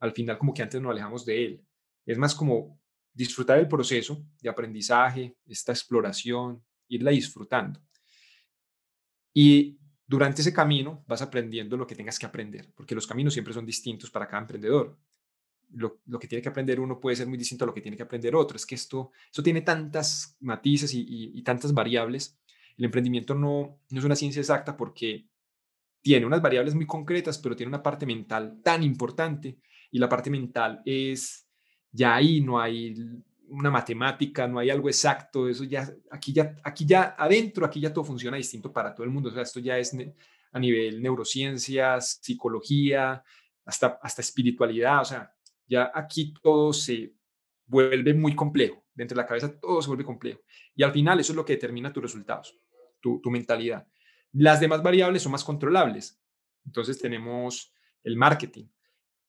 al final como que antes nos alejamos de él. Es más como disfrutar el proceso de aprendizaje, esta exploración, irla disfrutando. Y durante ese camino vas aprendiendo lo que tengas que aprender, porque los caminos siempre son distintos para cada emprendedor lo, que tiene que aprender uno puede ser muy distinto a lo que tiene que aprender otro. Es que esto, esto tiene tantas matices y, tantas variables. El emprendimiento no, no es una ciencia exacta porque tiene unas variables muy concretas, pero tiene una parte mental tan importante y la parte mental es, ya ahí no hay una matemática, no hay algo exacto, eso ya, aquí ya, aquí ya adentro, aquí ya todo funciona distinto para todo el mundo, o sea, esto ya es a nivel neurociencias, psicología, hasta, hasta espiritualidad, o sea, ya aquí todo se vuelve muy complejo. Dentro de la cabeza todo se vuelve complejo. Y al final eso es lo que determina tus resultados, tu, mentalidad. Las demás variables son más controlables. Entonces tenemos el marketing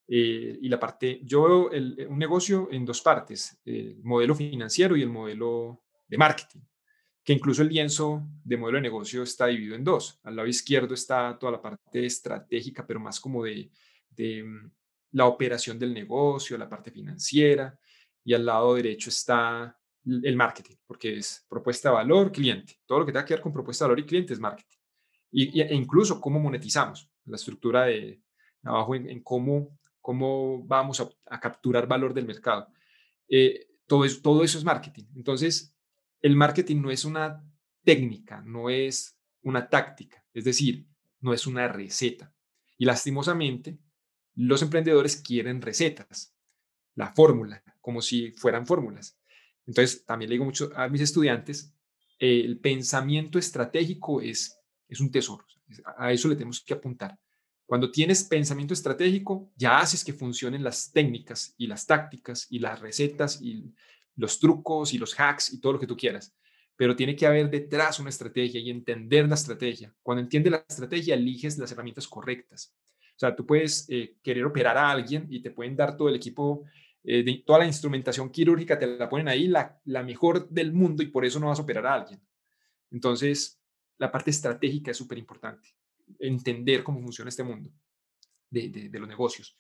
eh, y la parte, yo veo un negocio en dos partes, el modelo financiero y el modelo de marketing, que incluso el lienzo de modelo de negocio está dividido en dos. Al lado izquierdo está toda la parte estratégica, pero más como de, de mm, la operación del negocio, la parte financiera, y al lado derecho está el marketing, porque es propuesta de valor, cliente. Todo lo que tenga que ver con propuesta de valor y cliente es marketing. Y, e incluso cómo monetizamos, la estructura de abajo en, cómo, cómo vamos a, capturar valor del mercado. Eh, todo, eso, todo eso es marketing. Entonces, el marketing no es una técnica, no es una táctica, es decir, no es una receta. Y lastimosamente, los emprendedores quieren recetas, la fórmula, como si fueran fórmulas. Entonces, también le digo mucho a mis estudiantes, el pensamiento estratégico es, es un tesoro. A eso le tenemos que apuntar. Cuando tienes pensamiento estratégico, ya haces que funcionen las técnicas y las tácticas y las recetas y los trucos y los hacks y todo lo que tú quieras. Pero tiene que haber detrás una estrategia y entender la estrategia. Cuando entiendes la estrategia, eliges las herramientas correctas. O sea, tú puedes eh, querer operar a alguien y te pueden dar todo el equipo, eh, de, toda la instrumentación quirúrgica, te la ponen ahí, la, la mejor del mundo y por eso no vas a operar a alguien. Entonces, la parte estratégica es súper importante entender cómo funciona este mundo de, de, los negocios.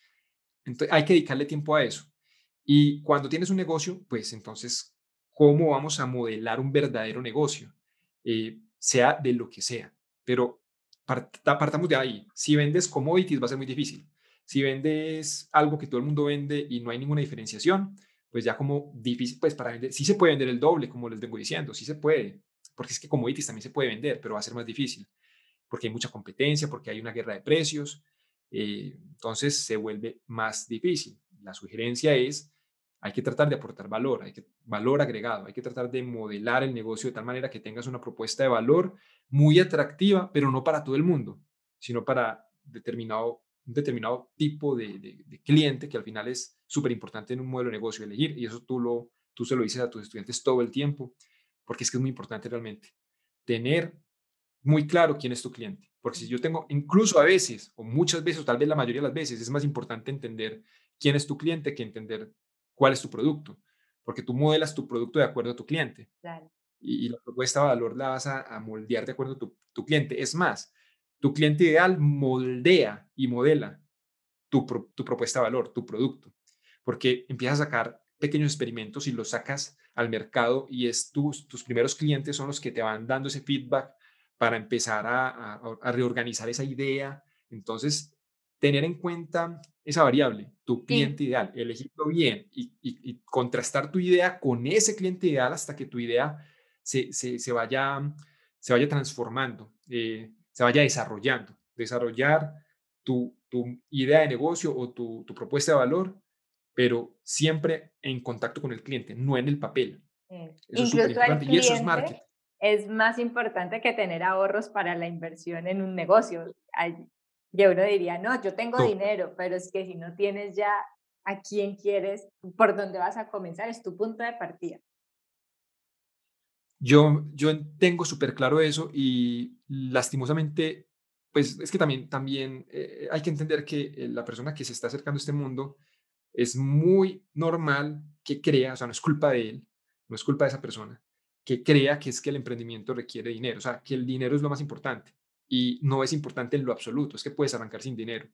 Entonces, hay que dedicarle tiempo a eso. Y cuando tienes un negocio, pues entonces, ¿cómo vamos a modelar un verdadero negocio? Eh, sea de lo que sea. Pero partamos de ahí. Si vendes commodities va a ser muy difícil. Si vendes algo que todo el mundo vende y no hay ninguna diferenciación, pues ya como difícil, pues para vender, sí se puede vender el doble, como les vengo diciendo, sí se puede, porque es que commodities también se puede vender, pero va a ser más difícil porque hay mucha competencia, porque hay una guerra de precios, eh, entonces se vuelve más difícil. La sugerencia es, hay que tratar de aportar valor, hay que valor agregado, hay que tratar de modelar el negocio de tal manera que tengas una propuesta de valor muy atractiva, pero no para todo el mundo, sino para determinado, un determinado tipo de, cliente que al final es súper importante en un modelo de negocio elegir y eso tú, lo, tú se lo dices a tus estudiantes todo el tiempo, porque es que es muy importante realmente tener muy claro quién es tu cliente. Porque si yo tengo, incluso a veces, o muchas veces, o tal vez la mayoría de las veces, es más importante entender quién es tu cliente que entender cuál es tu producto. Porque tú modelas tu producto de acuerdo a tu cliente. Y, la propuesta de valor la vas a, moldear de acuerdo a tu, tu, cliente. Es más, tu cliente ideal moldea y modela tu, tu propuesta de valor, tu producto. Porque empiezas a sacar pequeños experimentos y los sacas al mercado y es tus, tus primeros clientes son los que te van dando ese feedback para empezar a, reorganizar esa idea. Entonces, tener en cuenta esa variable, tu cliente ideal, elegirlo bien y, contrastar tu idea con ese cliente ideal hasta que tu idea se, se, vaya, se vaya transformando, eh, se vaya desarrollando. Desarrollar tu, tu idea de negocio o tu, tu, propuesta de valor, pero siempre en contacto con el cliente, no en el papel. Eso es súper importante. Y eso es marketing es más importante que tener ahorros para la inversión en un negocio. Yo uno diría, no, yo tengo dinero, pero es que si no tienes ya a quién quieres, por dónde vas a comenzar, es tu punto de partida. Yo, yo tengo súper claro eso y lastimosamente, pues es que también, también eh, hay que entender que eh, la persona que se está acercando a este mundo es muy normal que crea, o sea, no es culpa de él, no es culpa de esa persona, que crea que es que el emprendimiento requiere dinero, o sea, que el dinero es lo más importante y no es importante en lo absoluto, es que puedes arrancar sin dinero,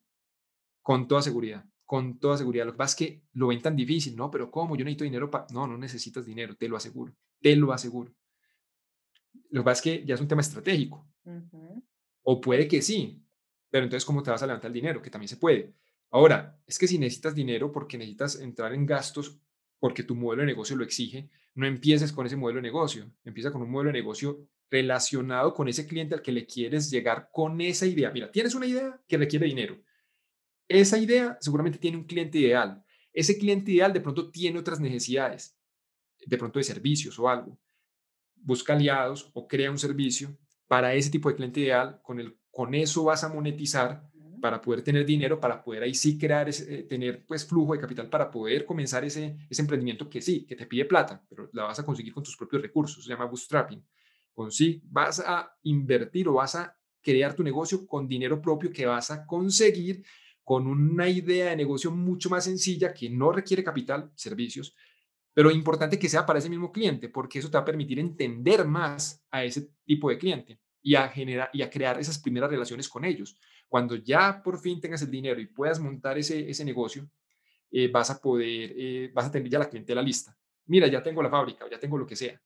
con toda seguridad, con toda seguridad. Lo que pasa es que lo ven tan difícil, ¿no? Pero ¿cómo? Yo necesito dinero para... No, no necesitas dinero, te lo aseguro, te lo aseguro. Lo que pasa es que ya es un tema estratégico. O puede que sí, pero entonces ¿cómo te vas a levantar el dinero? Que también se puede. Ahora, es que si necesitas dinero porque necesitas entrar en gastos porque tu modelo de negocio lo exige, no empieces con ese modelo de negocio, empieza con un modelo de negocio relacionado con ese cliente al que le quieres llegar con esa idea. Mira, tienes una idea que requiere dinero. Esa idea seguramente tiene un cliente ideal. Ese cliente ideal de pronto tiene otras necesidades, de pronto de servicios o algo. Busca aliados o crea un servicio para ese tipo de cliente ideal. Con, el, con eso vas a monetizar para poder tener dinero, para poder ahí sí crear, ese, eh, tener pues flujo de capital para poder comenzar ese, ese emprendimiento que sí, que te pide plata, pero la vas a conseguir con tus propios recursos, se llama bootstrapping. Con sí, vas a invertir o vas a crear tu negocio con dinero propio que vas a conseguir con una idea de negocio mucho más sencilla que no requiere capital, servicios, pero importante que sea para ese mismo cliente, porque eso te va a permitir entender más a ese tipo de cliente y a generar y a crear esas primeras relaciones con ellos. Cuando ya por fin tengas el dinero y puedas montar ese, ese negocio, eh, vas a poder, eh, vas a tener ya la clientela lista. Mira, ya tengo la fábrica, ya tengo lo que sea.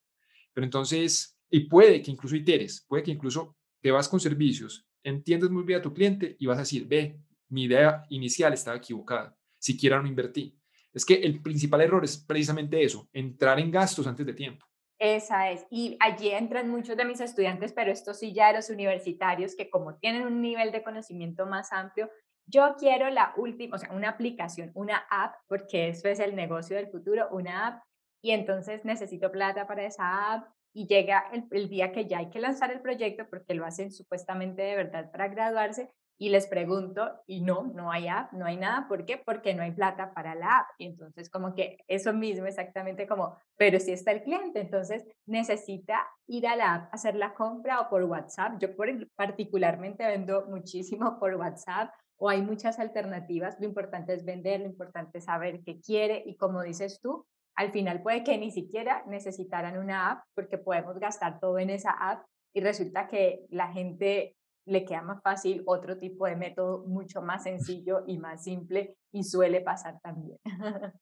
Pero entonces, y puede que incluso iteres, puede que incluso te vas con servicios, entiendes muy bien a tu cliente y vas a decir, ve, mi idea inicial estaba equivocada, siquiera no invertí. Es que el principal error es precisamente eso, entrar en gastos antes de tiempo. Esa es. Y allí entran muchos de mis estudiantes, pero estos sí ya de los universitarios que como tienen un nivel de conocimiento más amplio, yo quiero la última, o sea, una aplicación, una app, porque eso es el negocio del futuro, una app y entonces necesito plata para esa app y llega el, el, día que ya hay que lanzar el proyecto porque lo hacen supuestamente de verdad para graduarse y les pregunto y no, no hay app, no hay nada. ¿Por qué? Porque no hay plata para la app. Y entonces como que eso mismo exactamente como, pero si está el cliente, entonces necesita ir a la app, hacer la compra o por WhatsApp. Yo por, particularmente vendo muchísimo por WhatsApp o hay muchas alternativas. Lo importante es vender, lo importante es saber qué quiere y como dices tú, al final puede que ni siquiera necesitaran una app porque podemos gastar todo en esa app y resulta que la gente le queda más fácil otro tipo de método mucho más sencillo y más simple y suele pasar también.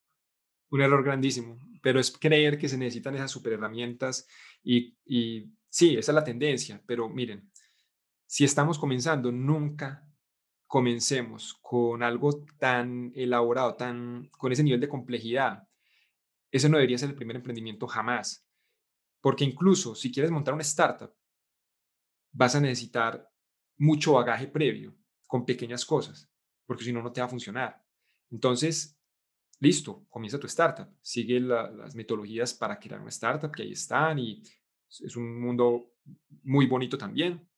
Un error grandísimo, pero es creer que se necesitan esas super herramientas y, y sí, esa es la tendencia, pero miren, si estamos comenzando, nunca comencemos con algo tan elaborado, tan con ese nivel de complejidad. Ese no debería ser el primer emprendimiento jamás, porque incluso si quieres montar una startup, vas a necesitar mucho bagaje previo con pequeñas cosas, porque si no, no te va a funcionar. Entonces, listo, comienza tu startup, sigue las metodologías para crear una startup que ahí están y es un mundo muy bonito también,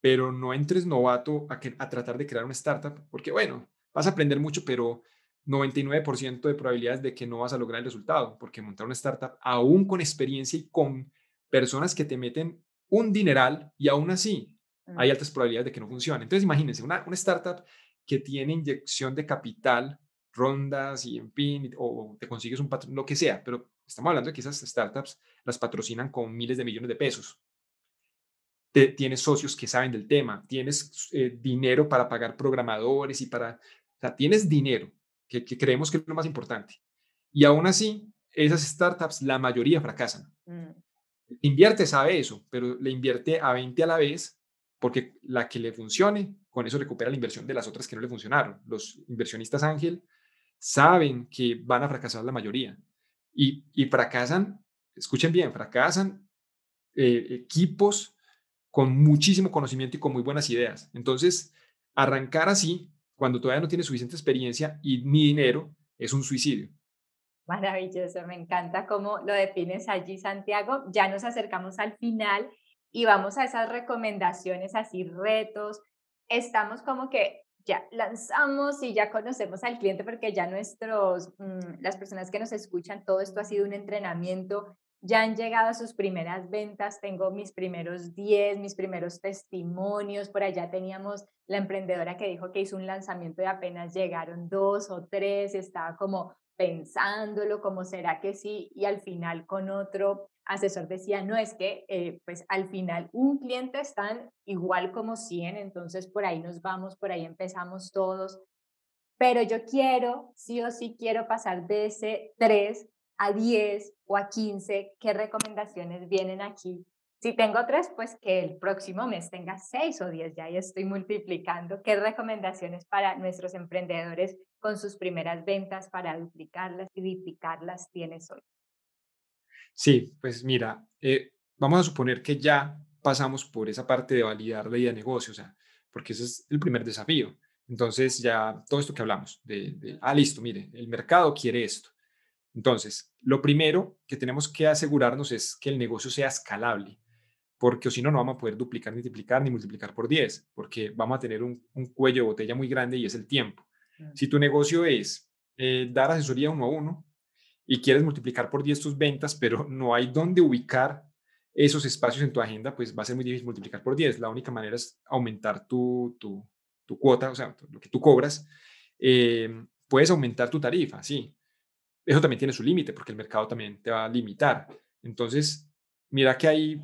pero no entres novato a, a tratar de crear una startup, porque bueno, vas a aprender mucho, pero 99% de probabilidades de que no vas a lograr el resultado, porque montar una startup, aún con experiencia y con personas que te meten un dineral y aún así hay altas probabilidades de que no funcione. Entonces, imagínense, una, una startup que tiene inyección de capital, rondas y en fin, o te consigues un patrón, lo que sea, pero estamos hablando de que esas startups las patrocinan con miles de millones de pesos. Te, tienes socios que saben del tema, tienes eh, dinero para pagar programadores y para, o sea, tienes dinero, que, creemos que es lo más importante. Y aún así, esas startups, la mayoría fracasan. Mm. Invierte sabe eso, pero le invierte a 20 a la vez porque la que le funcione, con eso recupera la inversión de las otras que no le funcionaron. Los inversionistas ángel saben que van a fracasar la mayoría y, y fracasan, escuchen bien, fracasan eh, equipos con muchísimo conocimiento y con muy buenas ideas. Entonces, arrancar así, cuando todavía no tiene suficiente experiencia y ni dinero, es un suicidio. Maravilloso, me encanta cómo lo defines allí, Santiago. Ya nos acercamos al final y vamos a esas recomendaciones, así retos, estamos como que ya lanzamos y ya conocemos al cliente porque ya nuestros, mm, las personas que nos escuchan, todo esto ha sido un entrenamiento, ya han llegado a sus primeras ventas, tengo mis primeros 10, mis primeros testimonios, por allá teníamos la emprendedora que dijo que hizo un lanzamiento y apenas llegaron dos o tres, estaba como pensándolo, como será que sí, y al final con otro asesor decía, no, es que eh, pues al final un cliente están igual como 100, entonces por ahí nos vamos, por ahí empezamos todos, pero yo quiero, sí o sí quiero pasar de ese 3 a 10 o a 15, ¿qué recomendaciones vienen aquí? Si tengo 3, pues que el próximo mes tenga 6 o 10, ya estoy multiplicando. ¿Qué recomendaciones para nuestros emprendedores con sus primeras ventas para duplicarlas y duplicarlas tienes hoy? Sí, pues mira, eh, vamos a suponer que ya pasamos por esa parte de validar la idea de negocio, o sea, porque ese es el primer desafío. Entonces ya todo esto que hablamos, de, ah, listo, mire, el mercado quiere esto. Entonces, lo primero que tenemos que asegurarnos es que el negocio sea escalable, porque si no, no vamos a poder duplicar, ni multiplicar, ni multiplicar por 10, porque vamos a tener un, cuello de botella muy grande y es el tiempo. Si tu negocio es eh, dar asesoría uno a uno, y quieres multiplicar por 10 tus ventas, pero no hay dónde ubicar esos espacios en tu agenda, pues va a ser muy difícil multiplicar por 10. La única manera es aumentar tu, tu, tu cuota, o sea, lo que tú cobras. Eh, puedes aumentar tu tarifa, sí. Eso también tiene su límite porque el mercado también te va a limitar. Entonces, mira que ahí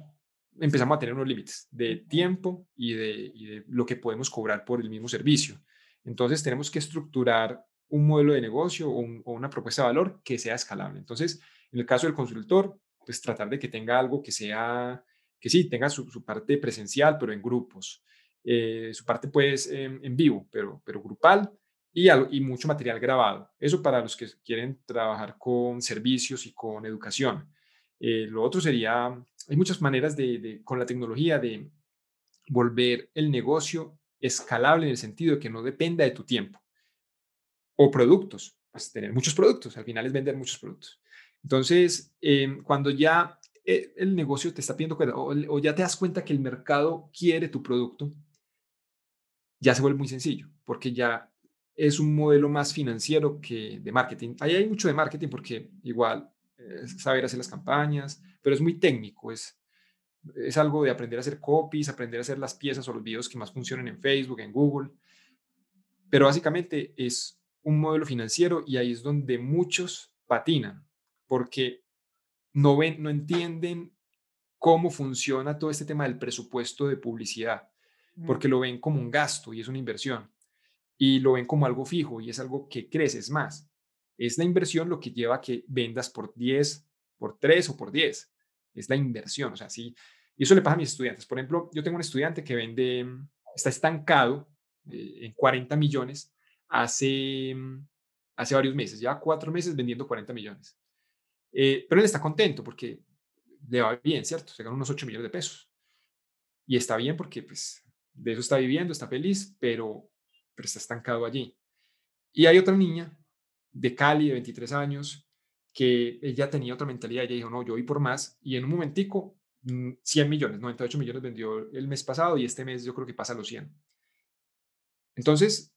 empezamos a tener unos límites de tiempo y de, y de lo que podemos cobrar por el mismo servicio. Entonces, tenemos que estructurar un modelo de negocio o, una propuesta de valor que sea escalable. Entonces, en el caso del consultor, pues tratar de que tenga algo que sea, que sí, tenga su, parte presencial, pero en grupos. Eh, su parte, pues, en, vivo, pero, pero grupal y, mucho material grabado. Eso para los que quieren trabajar con servicios y con educación. Eh, lo otro sería, hay muchas maneras de, con la tecnología de volver el negocio escalable en el sentido de que no dependa de tu tiempo o productos, pues tener muchos productos, al final es vender muchos productos. Entonces, em, cuando ya eh, el negocio te está pidiendo cuenta o, ya te das cuenta que el mercado quiere tu producto, ya se vuelve muy sencillo, porque ya es un modelo más financiero que de marketing. Ahí hay mucho de marketing porque igual saber hacer las campañas, pero es muy técnico, es, es algo de aprender a hacer copies, aprender a hacer las piezas o los videos que más funcionan en Facebook, en Google. Pero básicamente es un modelo financiero y ahí es donde muchos patinan, porque no ven, no entienden cómo funciona todo este tema del presupuesto de publicidad, porque lo ven como un gasto y es una inversión, y lo ven como algo fijo y es algo que creces más. Es la inversión lo que lleva a que vendas por 10, por 3 o por 10. Es la inversión, o sea, sí. Y eso le pasa a mis estudiantes. Por ejemplo, yo tengo un estudiante que vende, está estancado eh, en 40 millones hace, hace varios meses, ya cuatro meses vendiendo 40 millones. Eh, pero él está contento porque le va bien, ¿cierto? Se gana unos 8 millones de pesos. Y está bien porque pues, de eso está viviendo, está feliz, pero, pero está estancado allí. Y hay otra niña de Cali, de 23 años, que ella tenía otra mentalidad. Ella dijo, no, yo voy por más. Y en un momentico, 100 mm, millones, 98 millones vendió el mes pasado y este mes yo creo que pasa a los 100. Entonces,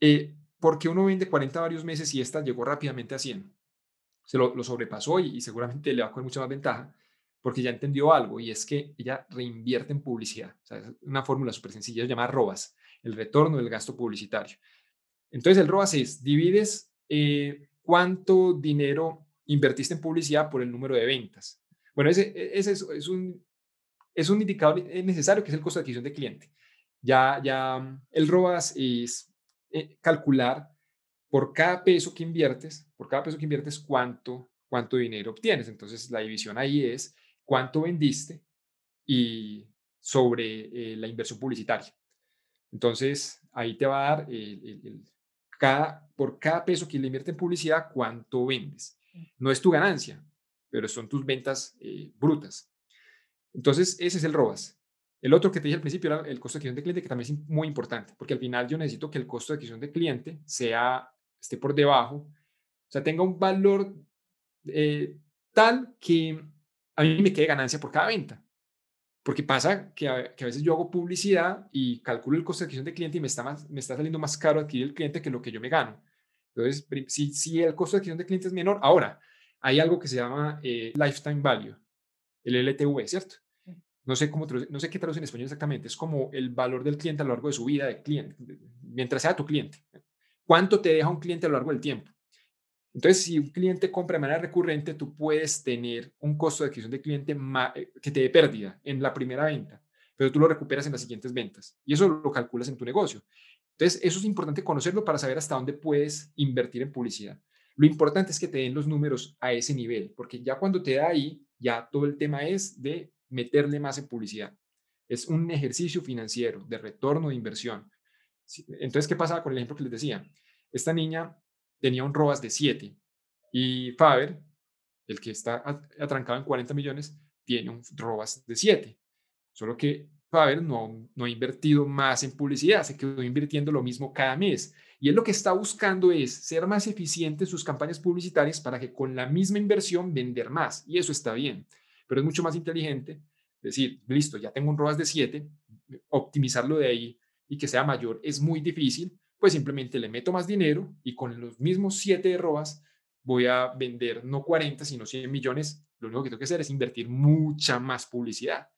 eh, ¿por qué uno vende 40 varios meses y esta llegó rápidamente a 100? se lo, sobrepasó y, seguramente le va a coger mucha más ventaja porque ya entendió algo y es que ella reinvierte en publicidad. O sea, es una fórmula súper sencilla, se llama ROAS, el retorno del gasto publicitario. Entonces, el ROAS es, divides eh, cuánto dinero invertiste en publicidad por el número de ventas. Bueno, ese, e, ese es, un, es un indicador necesario que es el costo de adquisición de cliente. Ya, ya el ROAS es eh, calcular por cada peso que inviertes, por cada peso que inviertes, cuánto, cuánto dinero obtienes. Entonces, la división ahí es cuánto vendiste y sobre eh, la inversión publicitaria. Entonces, ahí te va a dar cada, por cada peso que le invierte en publicidad, cuánto vendes. No es tu ganancia, pero son tus ventas eh, brutas. Entonces, ese es el ROAS. El otro que te dije al principio era el costo de adquisición de cliente, que también es muy importante, porque al final yo necesito que el costo de adquisición de cliente sea esté por debajo, o sea, tenga un valor eh, tal que a mí me quede ganancia por cada venta. Porque pasa que a, veces yo hago publicidad y calculo el costo de adquisición de cliente y me está, más, me está saliendo más caro adquirir el cliente que lo que yo me gano. Entonces, si, si el costo de adquisición de cliente es menor, ahora hay algo que se llama eh, lifetime value, el LTV, ¿cierto? No sé, cómo, no sé qué traduce en español exactamente, es como el valor del cliente a lo largo de su vida de cliente, mientras sea tu cliente. ¿Cuánto te deja un cliente a lo largo del tiempo? Entonces, si un cliente compra de manera recurrente, tú puedes tener un costo de adquisición de cliente eh, que te dé pérdida en la primera venta, pero tú lo recuperas en las siguientes ventas y eso lo calculas en tu negocio. Entonces, eso es importante conocerlo para saber hasta dónde puedes invertir en publicidad. Lo importante es que te den los números a ese nivel, porque ya cuando te da ahí, ya todo el tema es de meterle más en publicidad. Es un ejercicio financiero de retorno de inversión. Entonces, ¿qué pasaba con el ejemplo que les decía? Esta niña tenía un ROAS de 7 y Faber, el que está atrancado en 40 millones, tiene un ROAS de 7. Solo que Faber no, no ha invertido más en publicidad, se quedó invirtiendo lo mismo cada mes. Y él lo que está buscando es ser más eficiente en sus campañas publicitarias para que con la misma inversión vender más. Y eso está bien. Pero es mucho más inteligente decir, listo, ya tengo un ROAS de 7, optimizarlo de ahí y que sea mayor es muy difícil, pues simplemente le meto más dinero y con los mismos 7 de voy a vender no 40, sino 100 millones. Lo único que tengo que hacer es invertir mucha más publicidad.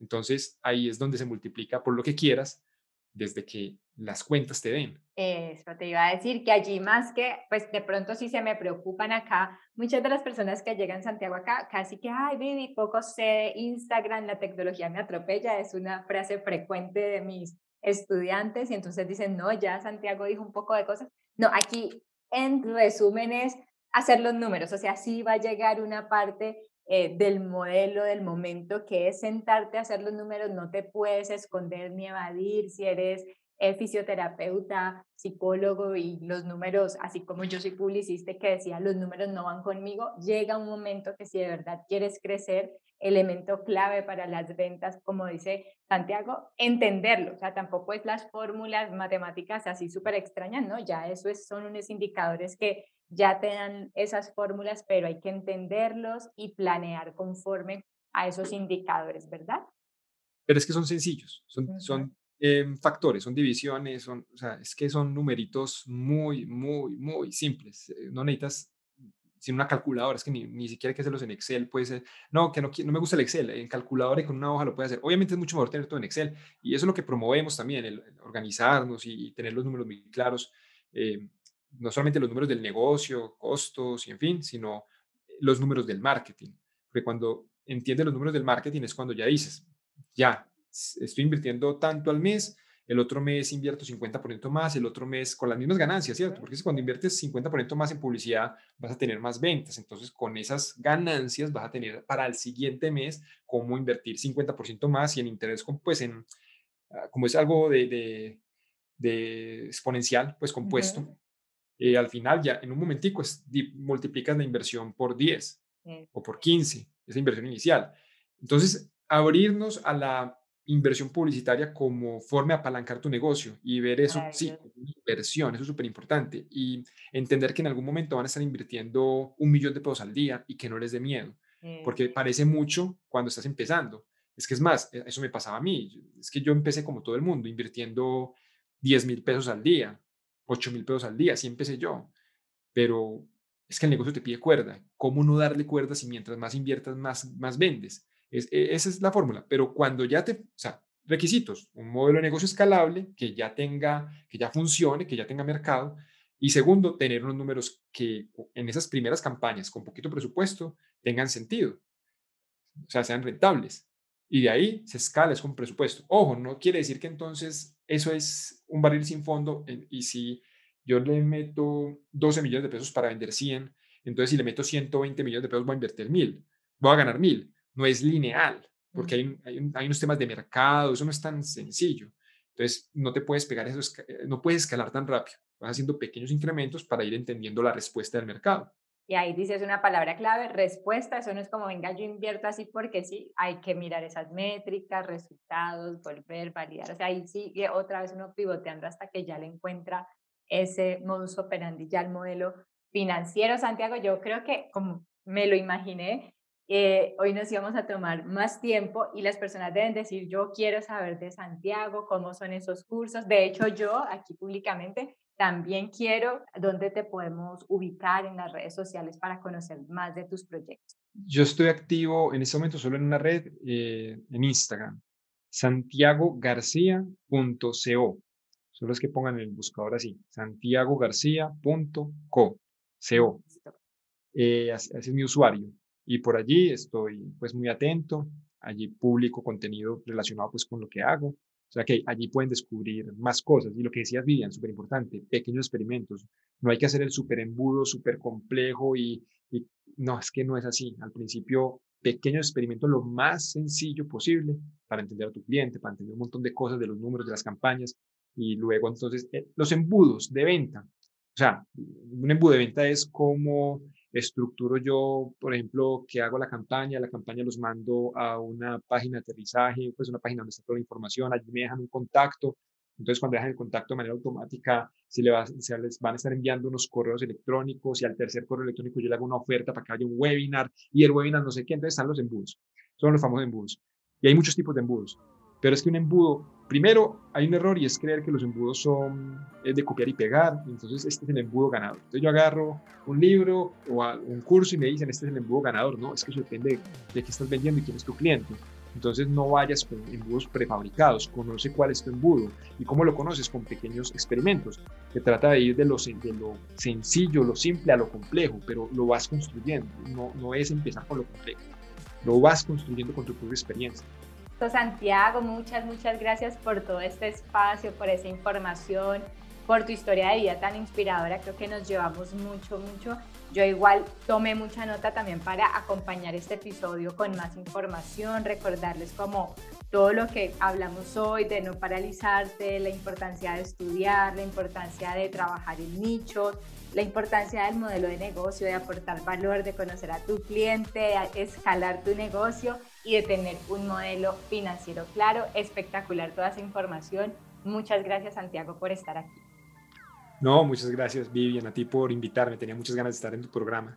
Entonces ahí es donde se multiplica por lo que quieras desde que las cuentas te den. Eso te iba a decir que allí más que, pues de pronto sí se me preocupan acá, muchas de las personas que llegan a Santiago acá, casi que, ay, Vivi, poco sé Instagram, la tecnología me atropella, es una frase frecuente de mis estudiantes y entonces dicen, no, ya Santiago dijo un poco de cosas. No, aquí en resumen es hacer los números, o sea, sí va a llegar una parte eh, del modelo, del momento, que es sentarte a hacer los números, no te puedes esconder ni evadir si eres eh, fisioterapeuta, psicólogo y los números, así como yo soy publicista que decía, los números no van conmigo, llega un momento que si de verdad quieres crecer, elemento clave para las ventas, como dice Santiago, entenderlo, o sea, tampoco es las fórmulas matemáticas así súper extrañas, ¿no? Ya eso es, son unos indicadores que ya te dan esas fórmulas, pero hay que entenderlos y planear conforme a esos indicadores, ¿verdad? Pero es que son sencillos, son, son em, factores, son divisiones, son, o sea, es que son numeritos muy, muy, muy simples. Eh, no necesitas sin una calculadora, es que ni, ni siquiera hay que hacerlos en Excel, puede ser, no, que no, no me gusta el Excel, en calculadora y con una hoja lo puede hacer. Obviamente es mucho mejor tener todo en Excel y eso es lo que promovemos también, el, organizarnos y, tener los números muy claros, eh, no solamente los números del negocio, costos y en fin, sino los números del marketing. Porque cuando entiendes los números del marketing es cuando ya dices, ya, estoy invirtiendo tanto al mes, el otro mes invierto 50% más, el otro mes con las mismas ganancias, ¿cierto? Porque cuando inviertes 50% más en publicidad vas a tener más ventas, entonces con esas ganancias vas a tener para el siguiente mes cómo invertir 50% más y en interés, pues en, ah, como es algo de, de, exponencial, pues compuesto, eh, al final ya en un momentico es, multiplicas la inversión por 10 o por 15, esa inversión inicial. Entonces, abrirnos a la inversión publicitaria como forma de apalancar tu negocio y ver eso, sí, inversión, eso es súper importante. Y entender que en algún momento van a estar invirtiendo un millón de pesos al día y que no les dé miedo, porque parece mucho cuando estás empezando. Es que es más, e, eso me pasaba a mí. Es que yo empecé como todo el mundo, invirtiendo 10 mil pesos al día, 8 mil pesos al día, así empecé yo. Pero es que el negocio te pide cuerda. ¿Cómo no darle cuerda si mientras más inviertas, más, más vendes? E, esa es la fórmula. Pero cuando ya te, o sea, requisitos, un modelo de negocio escalable que ya tenga, que ya funcione, que ya tenga mercado. Y segundo, tener unos números que en esas primeras campañas con poquito presupuesto tengan sentido, o sea, sean rentables. Y de ahí se escala, es con presupuesto. Ojo, no quiere decir que entonces eso es un barril sin fondo y si yo le meto 12 millones de pesos para vender 100, entonces si le meto 120 millones de pesos voy a invertir 1000, voy a ganar 1000 no es lineal, porque hay, hay, unos temas de mercado, eso no es tan sencillo. Entonces, no te puedes pegar eso, eh, no puedes escalar tan rápido. Vas haciendo pequeños incrementos para ir entendiendo la respuesta del mercado. Y ahí dices una palabra clave, respuesta, eso no es como, venga, yo invierto así porque sí, hay que mirar esas métricas, resultados, volver, validar. O sea, ahí sigue otra vez uno pivoteando hasta que ya le encuentra ese modus operandi, ya el modelo financiero. Santiago, yo creo que como me lo imaginé, eh, hoy nos íbamos a tomar más tiempo y las personas deben decir, yo quiero saber de Santiago, cómo son esos cursos. De hecho, yo aquí públicamente también quiero dónde te podemos ubicar en las redes sociales para conocer más de tus proyectos. Yo estoy activo en este momento solo en una red, eh, en Instagram, santiagogarcia.co. Solo es que pongan en el buscador así, santiagogarcia.co. Eh, ese es mi usuario y por allí estoy pues muy atento, allí publico contenido relacionado pues con lo que hago, o sea que allí pueden descubrir más cosas. Y lo que decías Vivian, súper importante, pequeños experimentos, no hay que hacer el súper embudo, súper complejo y, y no, es que no es así, al principio pequeños experimentos lo más sencillo posible para entender a tu cliente, para entender un montón de cosas de los números, de las campañas y luego entonces eh, los embudos de venta, o sea, un embudo de venta es como estructuro yo, por ejemplo, que hago la campaña, la campaña los mando a una página de aterrizaje, pues una página donde está toda la información, allí me dejan un contacto, entonces cuando dejan el contacto de manera automática, se, le va, se les van a estar enviando unos correos electrónicos y al tercer correo electrónico yo le hago una oferta para que haya un webinar y el webinar no sé qué, entonces están los embudos, son los famosos embudos. Y hay muchos tipos de embudos. Pero es que un embudo, primero hay un error y es creer que los embudos son de copiar y pegar, entonces este es el embudo ganador. Entonces yo agarro un libro o un curso y me dicen, este es el embudo ganador, no, es que eso depende de qué estás vendiendo y quién es tu cliente. Entonces no vayas con embudos prefabricados, conoce cuál es tu embudo y cómo lo conoces con pequeños experimentos. Se trata de ir de lo, de lo sencillo, lo simple a lo complejo, pero lo vas construyendo, no, no es empezar con lo complejo, lo vas construyendo con tu propia experiencia. Santiago, muchas, muchas gracias por todo este espacio, por esa información, por tu historia de vida tan inspiradora. Creo que nos llevamos mucho, mucho. Yo igual tomé mucha nota también para acompañar este episodio con más información, recordarles como todo lo que hablamos hoy de no paralizarte, la importancia de estudiar, la importancia de trabajar en nichos, la importancia del modelo de negocio, de aportar valor, de conocer a tu cliente, de escalar tu negocio y de tener un modelo financiero claro. Espectacular toda esa información. Muchas gracias Santiago por estar aquí. No, muchas gracias Vivian, a ti por invitarme. Tenía muchas ganas de estar en tu programa.